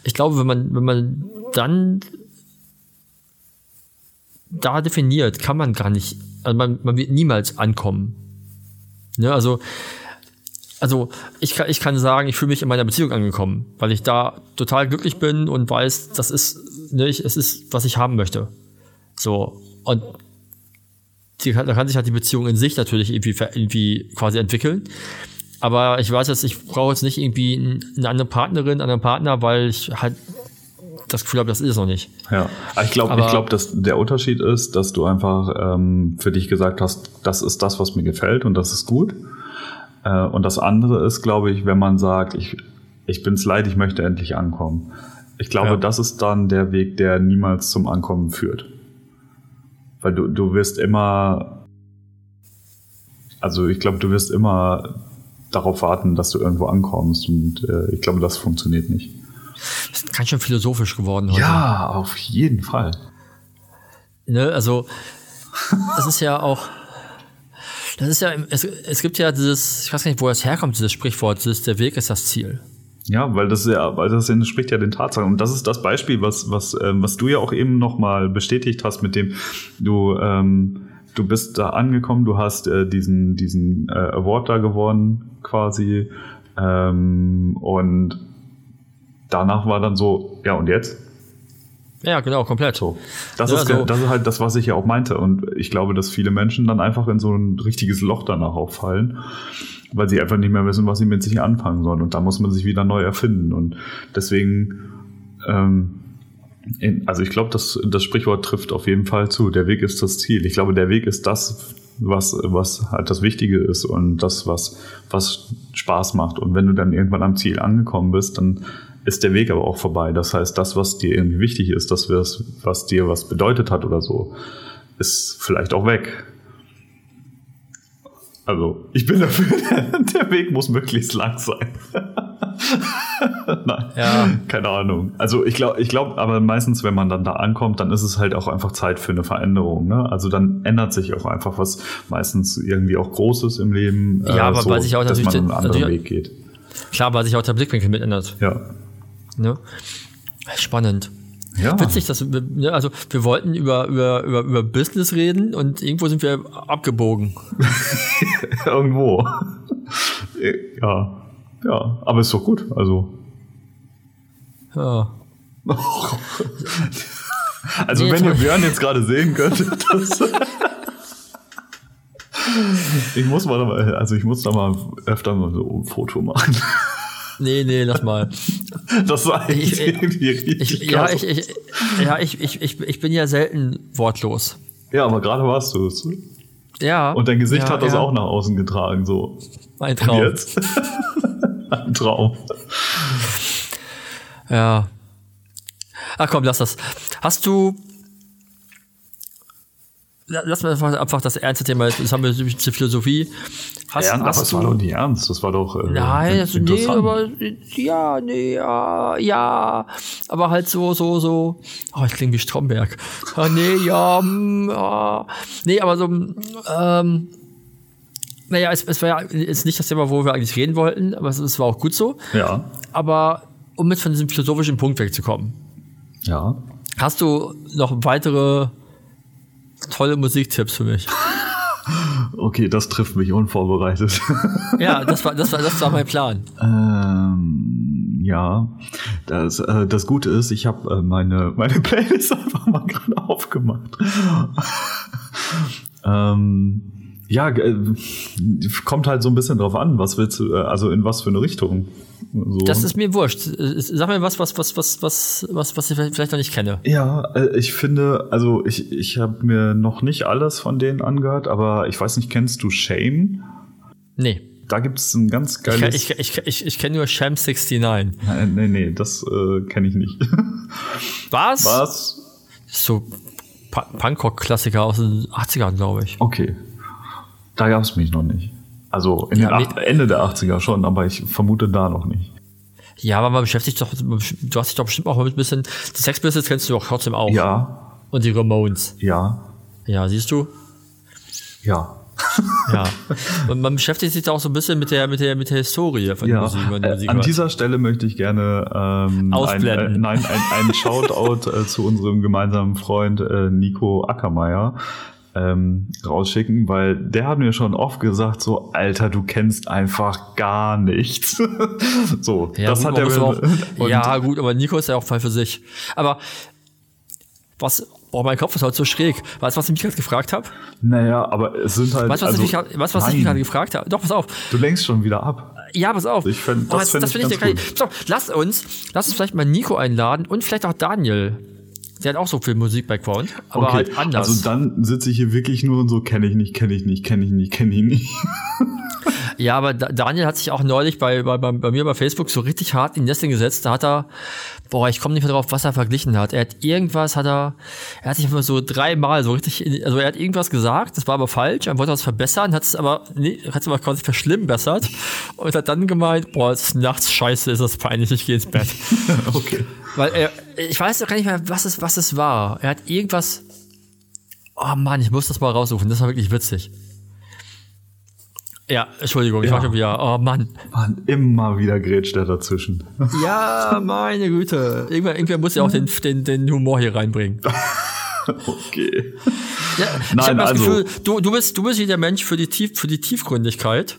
ich glaube, wenn man, wenn man dann da definiert, kann man gar nicht, also man, man wird niemals ankommen. Ne, also also ich kann, ich kann sagen, ich fühle mich in meiner Beziehung angekommen, weil ich da total glücklich bin und weiß, das ist, ne, ich, es ist, was ich haben möchte. So. Und die, da kann sich halt die Beziehung in sich natürlich irgendwie, irgendwie quasi entwickeln. Aber ich weiß jetzt, ich brauche jetzt nicht irgendwie eine andere Partnerin, einen anderen Partner, weil ich halt das Gefühl habe, das ist es noch nicht. Ja, ich glaube, ich glaube, dass der Unterschied ist, dass du einfach ähm, für dich gesagt hast, das ist das, was mir gefällt und das ist gut. Äh, und das andere ist, glaube ich, wenn man sagt, ich, ich bin es leid, ich möchte endlich ankommen. Ich glaube, ja. das ist dann der Weg, der niemals zum Ankommen führt. Weil du, du wirst immer, also ich glaube, du wirst immer darauf warten, dass du irgendwo ankommst. Und äh, ich glaube, das funktioniert nicht. Das ist ganz schön philosophisch geworden heute. Ja, auf jeden Fall. Ne, also, das ist ja auch, das ist ja, es, es gibt ja dieses, ich weiß nicht, wo das herkommt, dieses Sprichwort, dieses, der Weg ist das Ziel. Ja, weil das ja, weil das entspricht ja den Tatsachen. Und das ist das Beispiel, was, was, ähm, was du ja auch eben nochmal bestätigt hast, mit dem du, ähm, du bist da angekommen, du hast äh, diesen, diesen äh, Award da gewonnen, quasi. Ähm, und danach war dann so, ja, und jetzt? Ja, genau, komplett. So. Das, ja, ist, so. das ist halt das, was ich ja auch meinte. Und ich glaube, dass viele Menschen dann einfach in so ein richtiges Loch danach auffallen, weil sie einfach nicht mehr wissen, was sie mit sich anfangen sollen. Und da muss man sich wieder neu erfinden. Und deswegen, ähm, in, also ich glaube, das, das Sprichwort trifft auf jeden Fall zu. Der Weg ist das Ziel. Ich glaube, der Weg ist das, was, was halt das Wichtige ist und das, was, was Spaß macht. Und wenn du dann irgendwann am Ziel angekommen bist, dann ist der Weg aber auch vorbei. Das heißt, das, was dir irgendwie wichtig ist, das, was dir was bedeutet hat oder so, ist vielleicht auch weg. Also, ich bin dafür, der Weg muss möglichst lang sein. Nein, ja. keine Ahnung. Also ich glaube, ich glaube, aber meistens, wenn man dann da ankommt, dann ist es halt auch einfach Zeit für eine Veränderung. Ne? Also dann ändert sich auch einfach was meistens irgendwie auch Großes im Leben. Ja, äh, aber so, weil sich auch dass man einen anderen Weg geht. Klar, weil sich auch der Blickwinkel mit ändert. Ja. Ne? Spannend. Ja. Witzig, dass wir, ne, also wir wollten über, über, über, über Business reden und irgendwo sind wir abgebogen. Irgendwo. Ja. Ja, aber ist doch gut, also. Ja. also nee, wenn ihr Björn jetzt gerade sehen könntet, das ich muss mal, also ich muss da mal öfter mal so ein Foto machen. Nee, nee, lass mal. Das war eigentlich Ich- irgendwie richtig Ich, ja, ich, ich, ja ich, ich, ich, ich bin ja selten wortlos. ja, aber gerade warst du es. Ja. Und dein Gesicht ja, hat das ja. auch nach außen getragen, so. Mein Und Traum. jetzt? Ein Traum. Ja. Ach komm, lass das. Hast du. La- Lass mal einfach, das ernste Thema. Jetzt haben wir zur Philosophie. Hast, Ja, aber hast das war doch nicht ernst. Das war doch. Äh, Nein, also, nee, aber ja, nee, ja, ja, aber halt so, so, so. Oh, ich klinge wie Stromberg. Ah, nee, ja, mm, ja. nee, aber so, ähm, naja, es, es war ja jetzt nicht das Thema, wo wir eigentlich reden wollten, aber es, es war auch gut so. Ja. Aber um mit von diesem philosophischen Punkt wegzukommen, Ja. hast du noch weitere tolle Musiktipps für mich? Okay, das trifft mich unvorbereitet. ja, das war, das war, das war mein Plan. ähm, ja. Das, äh, das Gute ist, ich habe äh, meine, meine Playlist einfach mal gerade aufgemacht. ähm, ja, äh, kommt halt so ein bisschen drauf an, was willst du, äh, also in was für eine Richtung. So. Das ist mir wurscht. Sag mir was, was, was, was, was, was, was ich vielleicht noch nicht kenne. Ja, äh, ich finde, also ich, ich habe mir noch nicht alles von denen angehört, aber ich weiß nicht, kennst du Shame? Nee. Da gibt es ein ganz Ich, geiles. ich, ich, ich, ich kenne nur Sham 69. Nein, nee, nee, das äh, kenne ich nicht. Was? Was? So Punkrock-Klassiker aus den 80ern, glaube ich. Okay. Da gab es mich noch nicht. Also Ja, den nee. Ach- Ende der 80er schon, aber ich vermute da noch nicht. Ja, aber man beschäftigt doch, du hast dich doch bestimmt auch mal mit ein bisschen, die Sex Pistols kennst du doch trotzdem auch. Ja, Und die Ramones. ja, Ja, siehst du? ja. Ja. Und man beschäftigt sich da auch so ein bisschen mit der, mit der, mit der Historie von der Ja, Musik. Wenn die äh, Musik an hört. dieser Stelle möchte ich gerne ähm, ein, Ausblenden. äh, nein, ein, ein Shoutout äh, zu unserem gemeinsamen Freund äh, Nico Ackermeier ähm, rausschicken, weil der hat mir schon oft gesagt, so, Alter, du kennst einfach gar nichts. so, Ja, das gut, hat er mir, auch, ja, gut, aber Nico ist ja auch Fall für sich. Aber was, boah, mein Kopf ist heute so schräg. Weißt du, was ich mich gerade gefragt habe? Naja, aber es sind halt. Weißt du, was, also, ich, mich was ich mich gerade gefragt habe? Doch, pass auf. Du lenkst schon wieder ab. Ja, pass auf. Ich Oh, das fänd ich find ganz der gut. geil. Pass auf, lass uns, lass uns vielleicht mal Nico einladen und vielleicht auch Daniel. Der hat auch so viel Musik-Background, aber okay, halt anders. also dann sitze ich hier wirklich nur und so, kenne ich nicht, kenne ich nicht, kenne ich nicht, kenne ich nicht. Ja, aber Da- Daniel hat sich auch neulich bei, bei, bei, bei mir bei Facebook so richtig hart in die Nesting gesetzt. Da hat er, boah, ich komme nicht mehr drauf, was er verglichen hat. Er hat irgendwas, hat er, er hat sich immer so dreimal so richtig, in, also er hat irgendwas gesagt, das war aber falsch, er wollte was verbessern, hat es aber, nee, hat es aber quasi verschlimmbessert und hat dann gemeint, boah, es ist nachts scheiße, ist das peinlich, ich gehe ins Bett. okay. Weil er, ich weiß doch gar nicht mehr, was es, was es war. Er hat irgendwas, oh Mann, ich muss das mal raussuchen, das war wirklich witzig. Ja, Entschuldigung, ich Ja. war schon wieder, oh Mann. Mann, immer wieder grätscht er dazwischen. Ja, meine Güte. Irgendwer, irgendwer muss ja auch den, den, den Humor hier reinbringen. okay. Ja, ich Nein, habe das also- Gefühl, du, du bist, du bist hier der Mensch für die, Tief, für die Tiefgründigkeit.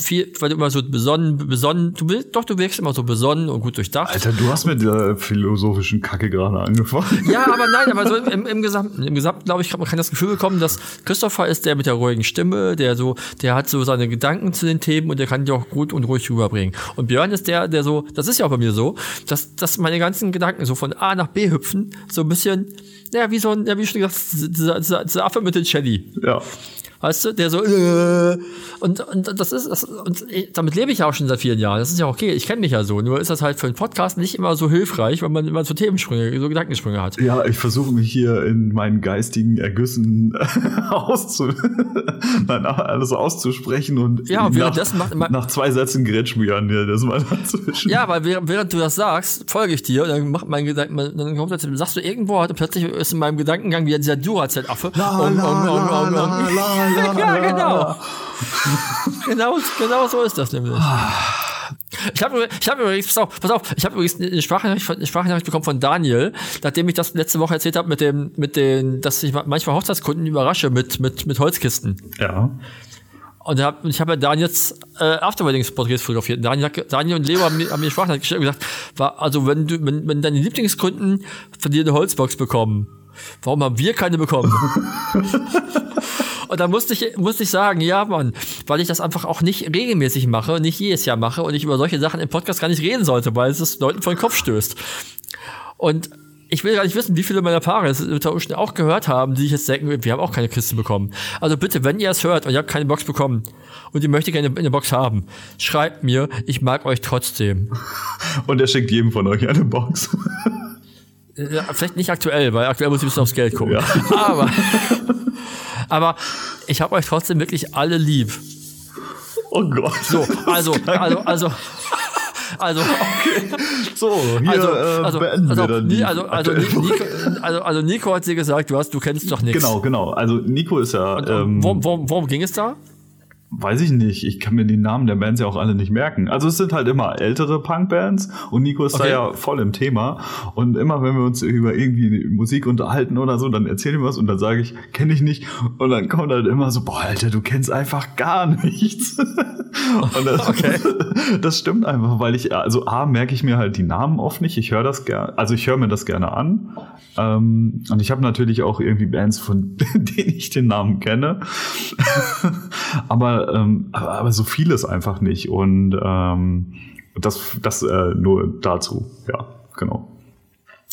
Viel, weil du immer so besonnen, besonnen, du bist, doch, du wirkst immer so besonnen und gut durchdacht. Alter, du hast mit der philosophischen Kacke gerade angefangen. Ja, aber nein, aber so im, im Gesamten, im Gesamten glaube ich, kann man kann das Gefühl bekommen, dass Christopher ist der mit der ruhigen Stimme, der so, der hat so seine Gedanken zu den Themen und der kann die auch gut und ruhig rüberbringen. Und Björn ist der, der so, das ist ja auch bei mir so, dass, dass meine ganzen Gedanken so von A nach B hüpfen, so ein bisschen, naja, wie so ein, ja, wie schon gesagt, dieser, dieser, dieser Affe mit den Shelly. Ja. Weißt du, der so, äh, und, und das ist, das, und damit lebe ich ja auch schon seit vielen Jahren. Das ist ja okay, ich kenne mich ja so. Nur ist das halt für einen Podcast nicht immer so hilfreich, wenn man immer so Themensprünge, so Gedankensprünge hat. Ja, ich versuche mich hier in meinen geistigen Ergüssen auszu Nein, alles auszusprechen und Ja, und nach, währenddessen macht immer- nach zwei Sätzen grätscht mir an dir das mal dazwischen. Ja, weil während, während du das sagst, folge ich dir und dann macht mein Gedanken, dann kommt jetzt, sagst du irgendwo und plötzlich ist in meinem Gedankengang wieder dieser Duracell-Affe. La, la, um, la, um. la, la, Ja, genau. genau. Genau so ist das nämlich. Ich habe ich hab übrigens, pass auf, pass auf, ich habe übrigens eine Sprachnachricht, eine Sprachnachricht bekommen von Daniel, nachdem ich das letzte Woche erzählt habe mit dem, mit den, dass ich manchmal Hochzeitskunden überrasche mit, mit, mit Holzkisten. Ja. Und hab, ich habe ja Daniels äh, Afterweddings-Porträts fotografiert. Daniel, Daniel und Leo haben mir, haben mir Sprachnachricht gestellt und gesagt, war, also wenn du, wenn, wenn deine Lieblingskunden von dir eine Holzbox bekommen, warum haben wir keine bekommen? Und da musste ich, musste ich sagen, ja, Mann, weil ich das einfach auch nicht regelmäßig mache, nicht jedes Jahr mache und ich über solche Sachen im Podcast gar nicht reden sollte, weil es es Leuten vor den Kopf stößt. Und ich will gar nicht wissen, wie viele meiner Paare es unter Umständen auch gehört haben, die sich jetzt denken, wir haben auch keine Kiste bekommen. Also bitte, wenn ihr es hört und ihr habt keine Box bekommen und ihr möchtet gerne eine Box haben, schreibt mir, ich mag euch trotzdem. Und er schickt jedem von euch eine Box. Ja, vielleicht nicht aktuell, weil aktuell muss ich ein bisschen aufs Geld gucken. Ja. Aber, aber ich habe euch trotzdem wirklich alle lieb. Oh Gott. So, also, also, also, also, So, hier also, äh, also, beenden also, wir dann Ni- die also, also, Nico, also, also Nico hat dir gesagt, du hast, du kennst doch nichts. Genau, genau. Also Nico ist ja, ähm, worum, worum, worum ging es da? Weiß ich nicht, ich kann mir die Namen der Bands ja auch alle nicht merken. Also es sind halt immer ältere Punkbands und Nico ist Okay. da ja voll im Thema. Und immer wenn wir uns über irgendwie Musik unterhalten oder so, dann erzähl ihm was und dann sage ich, kenne ich nicht. Und dann kommt halt immer so, boah, Alter, du kennst einfach gar nichts. und das, Okay. das stimmt einfach, weil ich, also A, merke ich mir halt die Namen oft nicht. Ich höre das gerne, also ich höre mir das gerne an. Ähm, und ich habe natürlich auch irgendwie Bands, von denen ich den Namen kenne. aber, ähm, aber, aber so vieles einfach nicht. Und ähm, das, das äh, nur dazu. Ja, genau.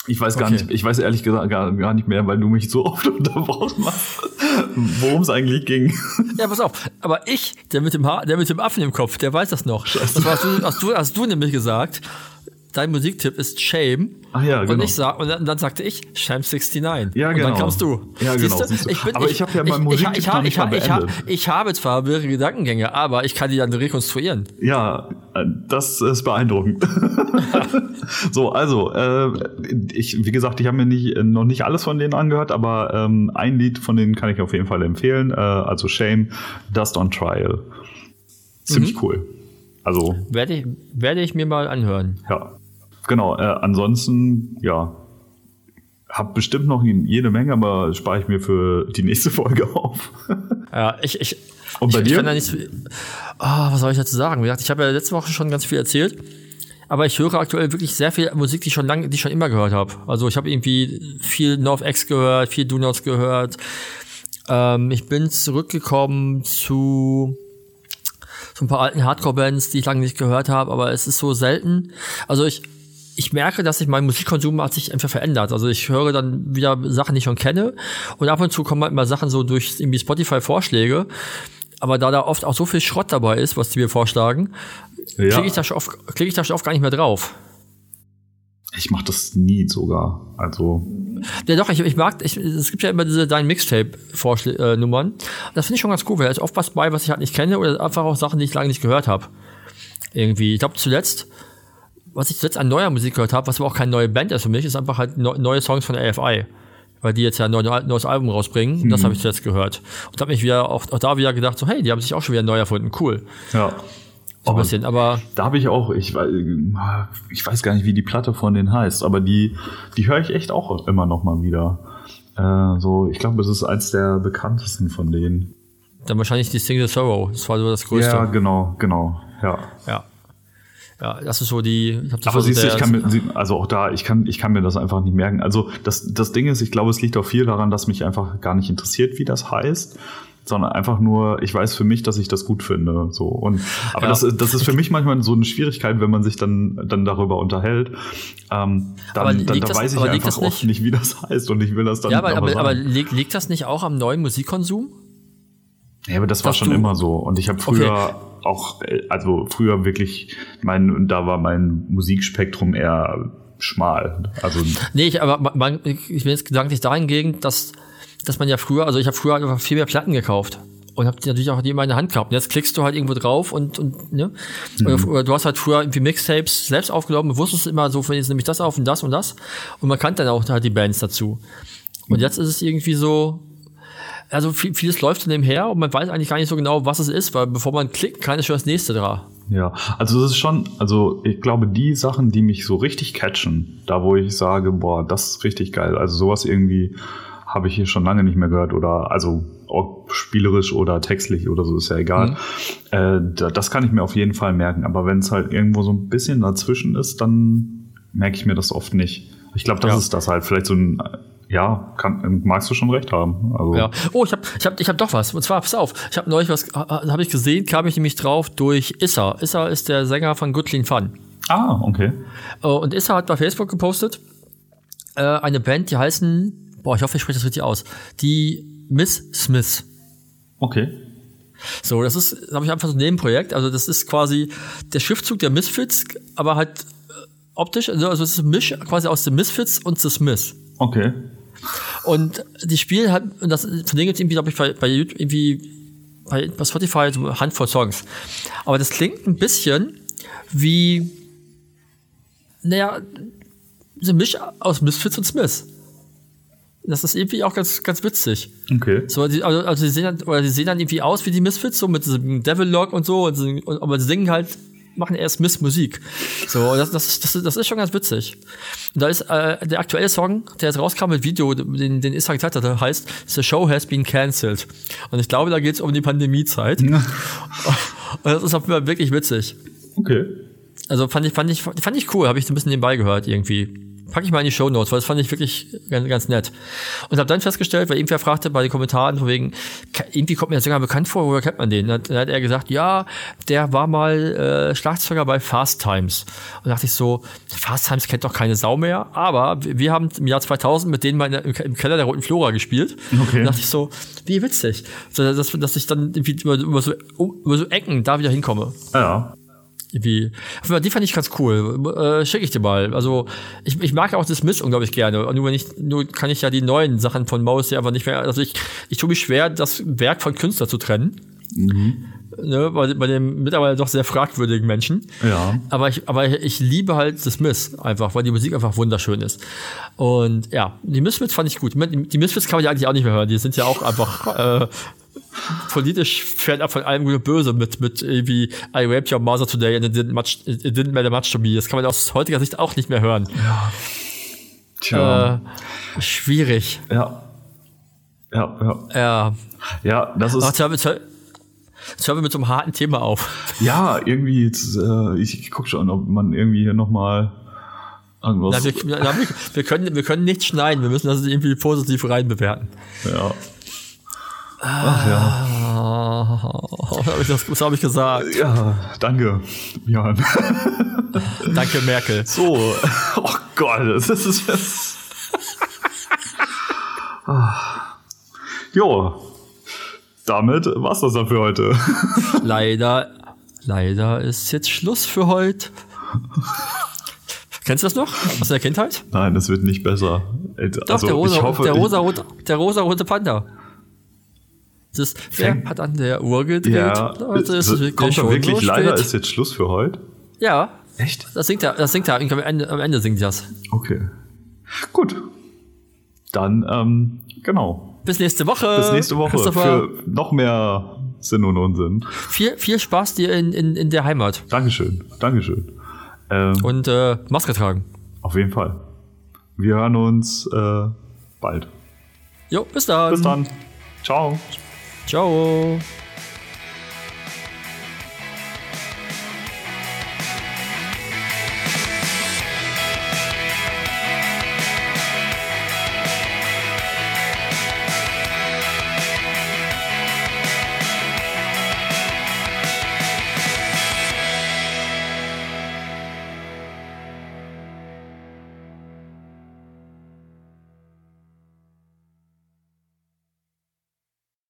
Ich weiß gar Okay. nicht, ich weiß ehrlich gesagt gar, gar nicht mehr, weil du mich so oft unterbrochen hast, worum es eigentlich ging. Ja, pass auf. Aber ich, der mit dem Haar, der mit dem Affen im Kopf, der weiß das noch. Das war, hast, du, hast, du, hast du nämlich gesagt, dein Musiktipp ist Shame. Ach ja, Und genau. ich sag, und dann, dann sagte ich Shame 69. Ja, Und genau. dann kamst du. Ja, genau, du. Ich bin, Aber ich hab ja meinen Musiktipp ich, noch ich, nicht ich, mal ich, ich, ich habe zwar mehrere Gedankengänge, aber ich kann die dann rekonstruieren. Ja, äh, das ist beeindruckend. so, also, äh, ich, wie gesagt, ich habe mir nicht, noch nicht alles von denen angehört, aber ähm, ein Lied von denen kann ich auf jeden Fall empfehlen. Äh, also Shame, Dust on Trial. Ziemlich cool. Also, Werde ich, werde ich mir mal anhören. ja. Genau, äh, ansonsten, ja, hab bestimmt noch jede Menge, aber spare ich mir für die nächste Folge auf. Ja, ich, ich, Und bei ich, ich dir? kann da nicht so, Ah, was soll ich dazu sagen? Wie gesagt, ich habe ja letzte Woche schon ganz viel erzählt, aber ich höre aktuell wirklich sehr viel Musik, die ich schon lange, die ich schon immer gehört habe. Also ich habe irgendwie viel NorthX gehört, viel Do Nots gehört. Ähm, ich bin zurückgekommen zu so ein paar alten Hardcore-Bands, die ich lange nicht gehört habe, aber es ist so selten. Also ich, ich merke, dass sich mein Musikkonsum hat sich einfach verändert. Also ich höre dann wieder Sachen, die ich schon kenne und ab und zu kommen halt mal Sachen so durch irgendwie Spotify-Vorschläge. Aber da da oft auch so viel Schrott dabei ist, was die mir vorschlagen, Ja. klicke ich, da schon oft- klicke ich da schon oft gar nicht mehr drauf. Ich mache das nie sogar. Also, Ja doch, ich, ich mag, ich, es gibt ja immer diese dein Mixtape-Nummern. Das finde ich schon ganz cool, weil da ist oft was bei, was ich halt nicht kenne oder einfach auch Sachen, die ich lange nicht gehört habe. Irgendwie. Ich glaube zuletzt, was ich zuletzt an neuer Musik gehört habe, was aber auch keine neue Band ist für mich, ist einfach halt neu- neue Songs von der AFI. Weil die jetzt ja ein neu- neues Album rausbringen. Und Das habe ich zuletzt gehört. Und habe mich wieder auch, auch da wieder gedacht, so, hey, die haben sich auch schon wieder neu erfunden. Cool. ja. So ein Aber- bisschen. Aber Da habe ich auch, ich, ich weiß gar nicht, wie die Platte von denen heißt, aber die, die höre ich echt auch immer noch mal wieder. Äh, so, ich glaube, es ist eins der bekanntesten von denen. dann wahrscheinlich die Single Sorrow. Das war so das Größte. Ja, genau, genau, ja. Ja. Ja, das ist so die. Ich Aber siehst du, ich kann mir, also auch da, ich kann, ich kann mir das einfach nicht merken. Also das, das Ding ist, ich glaube, es liegt auch viel daran, dass mich einfach gar nicht interessiert, wie das heißt, sondern einfach nur, ich weiß für mich, dass ich das gut finde. So und, aber Ja. das, ist- das ist für mich manchmal so eine Schwierigkeit, wenn man sich dann, dann darüber unterhält. Ähm, Aber dann, dann da das- weiß ich einfach das oft nicht, wie das heißt und ich will das dann Ja, aber, aber aber, aber liegt, liegt das nicht auch am neuen Musikkonsum? Ja, aber das war schon immer so. Und ich habe früher auch, äh, also früher wirklich, mein, da war mein Musikspektrum eher schmal. Also Nee, ich, aber man, ich bin jetzt gedanklich dahingegen, dass, dass man ja früher, also ich habe früher einfach viel mehr Platten gekauft. Und habe die natürlich auch die immer in der Hand gehabt. Und jetzt klickst du halt irgendwo drauf und, und ne? Oder, oder du hast halt früher irgendwie Mixtapes selbst aufgenommen und wusstest immer so, wenn jetzt nehme ich das auf und das und das. Und man kannte dann auch halt die Bands dazu. Und jetzt ist es irgendwie so, also viel, vieles läuft so nebenher und man weiß eigentlich gar nicht so genau, was es ist, weil bevor man klickt, kann ist schon das nächste dran. Ja, also es ist schon, also ich glaube, die Sachen, die mich so richtig catchen, da wo ich sage, boah, das ist richtig geil, also sowas irgendwie habe ich hier schon lange nicht mehr gehört oder also ob spielerisch oder textlich oder so ist ja egal. Äh, da, das kann ich mir auf jeden Fall merken, aber wenn es halt irgendwo so ein bisschen dazwischen ist, dann merke ich mir das oft nicht. Ich glaube, das Ja. ist das halt, vielleicht so ein Ja, kann, magst du schon recht haben. Also, Ja. Oh, ich habe ich hab, ich hab doch was. Und zwar, pass auf, ich habe neulich was, habe ich gesehen, kam ich nämlich drauf durch Issa. Issa ist der Sänger von Good Clean Fun. Ah, okay. Äh, Und Issa hat bei Facebook gepostet, äh, eine Band, die heißen, boah, ich hoffe, ich spreche das richtig aus, die Miss Smith. Okay. So, das ist, habe ich einfach so ein Nebenprojekt. Also das ist quasi der Schriftzug der Misfits, aber halt äh, optisch, also also es ist ein Misch quasi aus den Misfits und The Smiths. Okay. Und die spielen halt, und das, von denen gibt es irgendwie, glaube ich, bei, bei YouTube irgendwie, bei, bei Spotify so eine Handvoll Songs. Aber das klingt ein bisschen wie, naja, so ein Misch aus Misfits und Smiths. Das ist irgendwie auch ganz, ganz witzig. Okay. So, die, also, also die sehen dann, oder die sehen dann irgendwie aus wie die Misfits, so mit diesem Devil Lock und so, und, und, aber sie singen halt, machen erst Miss Musik. So, das, das, ist- das, das ist schon ganz witzig. Und da ist äh, der aktuelle Song, der jetzt rauskam mit Video, den, den Issa gezeigt hatte, heißt The Show Has Been Cancelled. Und ich glaube, da geht es um die Pandemiezeit. und das ist auf jeden Fall wirklich witzig. Okay. Also fand ich, fand ich, fand ich cool, habe ich so ein bisschen nebenbei gehört irgendwie. Pack ich mal in die Show Notes, weil das fand ich wirklich ganz, ganz nett. Und habe dann festgestellt, weil irgendwer fragte bei den Kommentaren von wegen, irgendwie kommt mir der Sänger bekannt vor, woher kennt man den? Dann hat, dann hat er gesagt, ja, der war mal äh, Schlagzeuger bei Fast Times. Und dachte ich so, Fast Times kennt doch keine Sau mehr, aber wir haben im Jahr 2000 mit denen mal der, im Ke- im Keller der Roten Flora gespielt. Okay. Und dachte ich so, wie witzig, so, dass, dass ich dann irgendwie über, über, so, über so Ecken da wieder hinkomme Ja. Irgendwie. Die fand ich ganz cool. Äh, Schicke ich dir mal. Also ich, ich mag auch das Miss unglaublich gerne. Nur wenn ich, nur kann ich ja die neuen Sachen von Maus ja einfach nicht mehr. Also ich, ich tue mich schwer, das Werk von Künstler zu trennen. Ne, bei, bei dem mittlerweile doch sehr fragwürdigen Menschen. Ja. Aber ich, aber ich liebe halt das Miss einfach, weil die Musik einfach wunderschön ist. Und ja, die Misfits fand ich gut. Die die Misfits kann man ja eigentlich auch nicht mehr hören. Die sind ja auch einfach äh, politisch fernab von allem Gut und Böse mit, mit irgendwie I raped your mother today and it didn't, much, it didn't matter much to me. Das kann man aus heutiger Sicht auch nicht mehr hören. Tja. Äh, schwierig. ja. Ja, ja. Ja. Ja, das Ach, ist. jetzt hören wir- jetzt hören- wir mit so einem harten Thema auf. Ja, irgendwie, jetzt, äh, ich, ich guck schon, ob man irgendwie hier nochmal irgendwas. Na, wir, na, wir, wir, können, wir können nichts schneiden. Wir müssen das irgendwie positiv rein bewerten. ja. Ach ja. Oh, hab ich das, was habe ich gesagt? Ja, danke, Björn. Danke, Merkel. So, oh Gott, das ist jetzt. Ah. Jo, damit war's das dann für heute. Leider, leider ist jetzt Schluss für heute. Kennst du das noch aus der Kindheit? Nein, das wird nicht besser. Doch, also, der rosa, ich hoffe, der ich- rosa, der rosa rote Panda. Das ist, Fängt- hat an der Uhr gedreht? Ja, Leute, es ist wirklich kommt schon wirklich so leider, spät. ist jetzt Schluss für heute? Ja, Echt? das singt er, das singt er. Am Ende, am Ende singt das. Okay. Gut. Dann, ähm, genau. Bis nächste Woche. Bis nächste Woche für noch mehr Sinn und Unsinn. Viel, viel Spaß dir in, in, in der Heimat. Dankeschön. Dankeschön. Ähm, Und äh, Maske tragen. auf jeden Fall. Wir hören uns äh, bald. Jo, bis dann. Bis dann. Ciao. Ciao.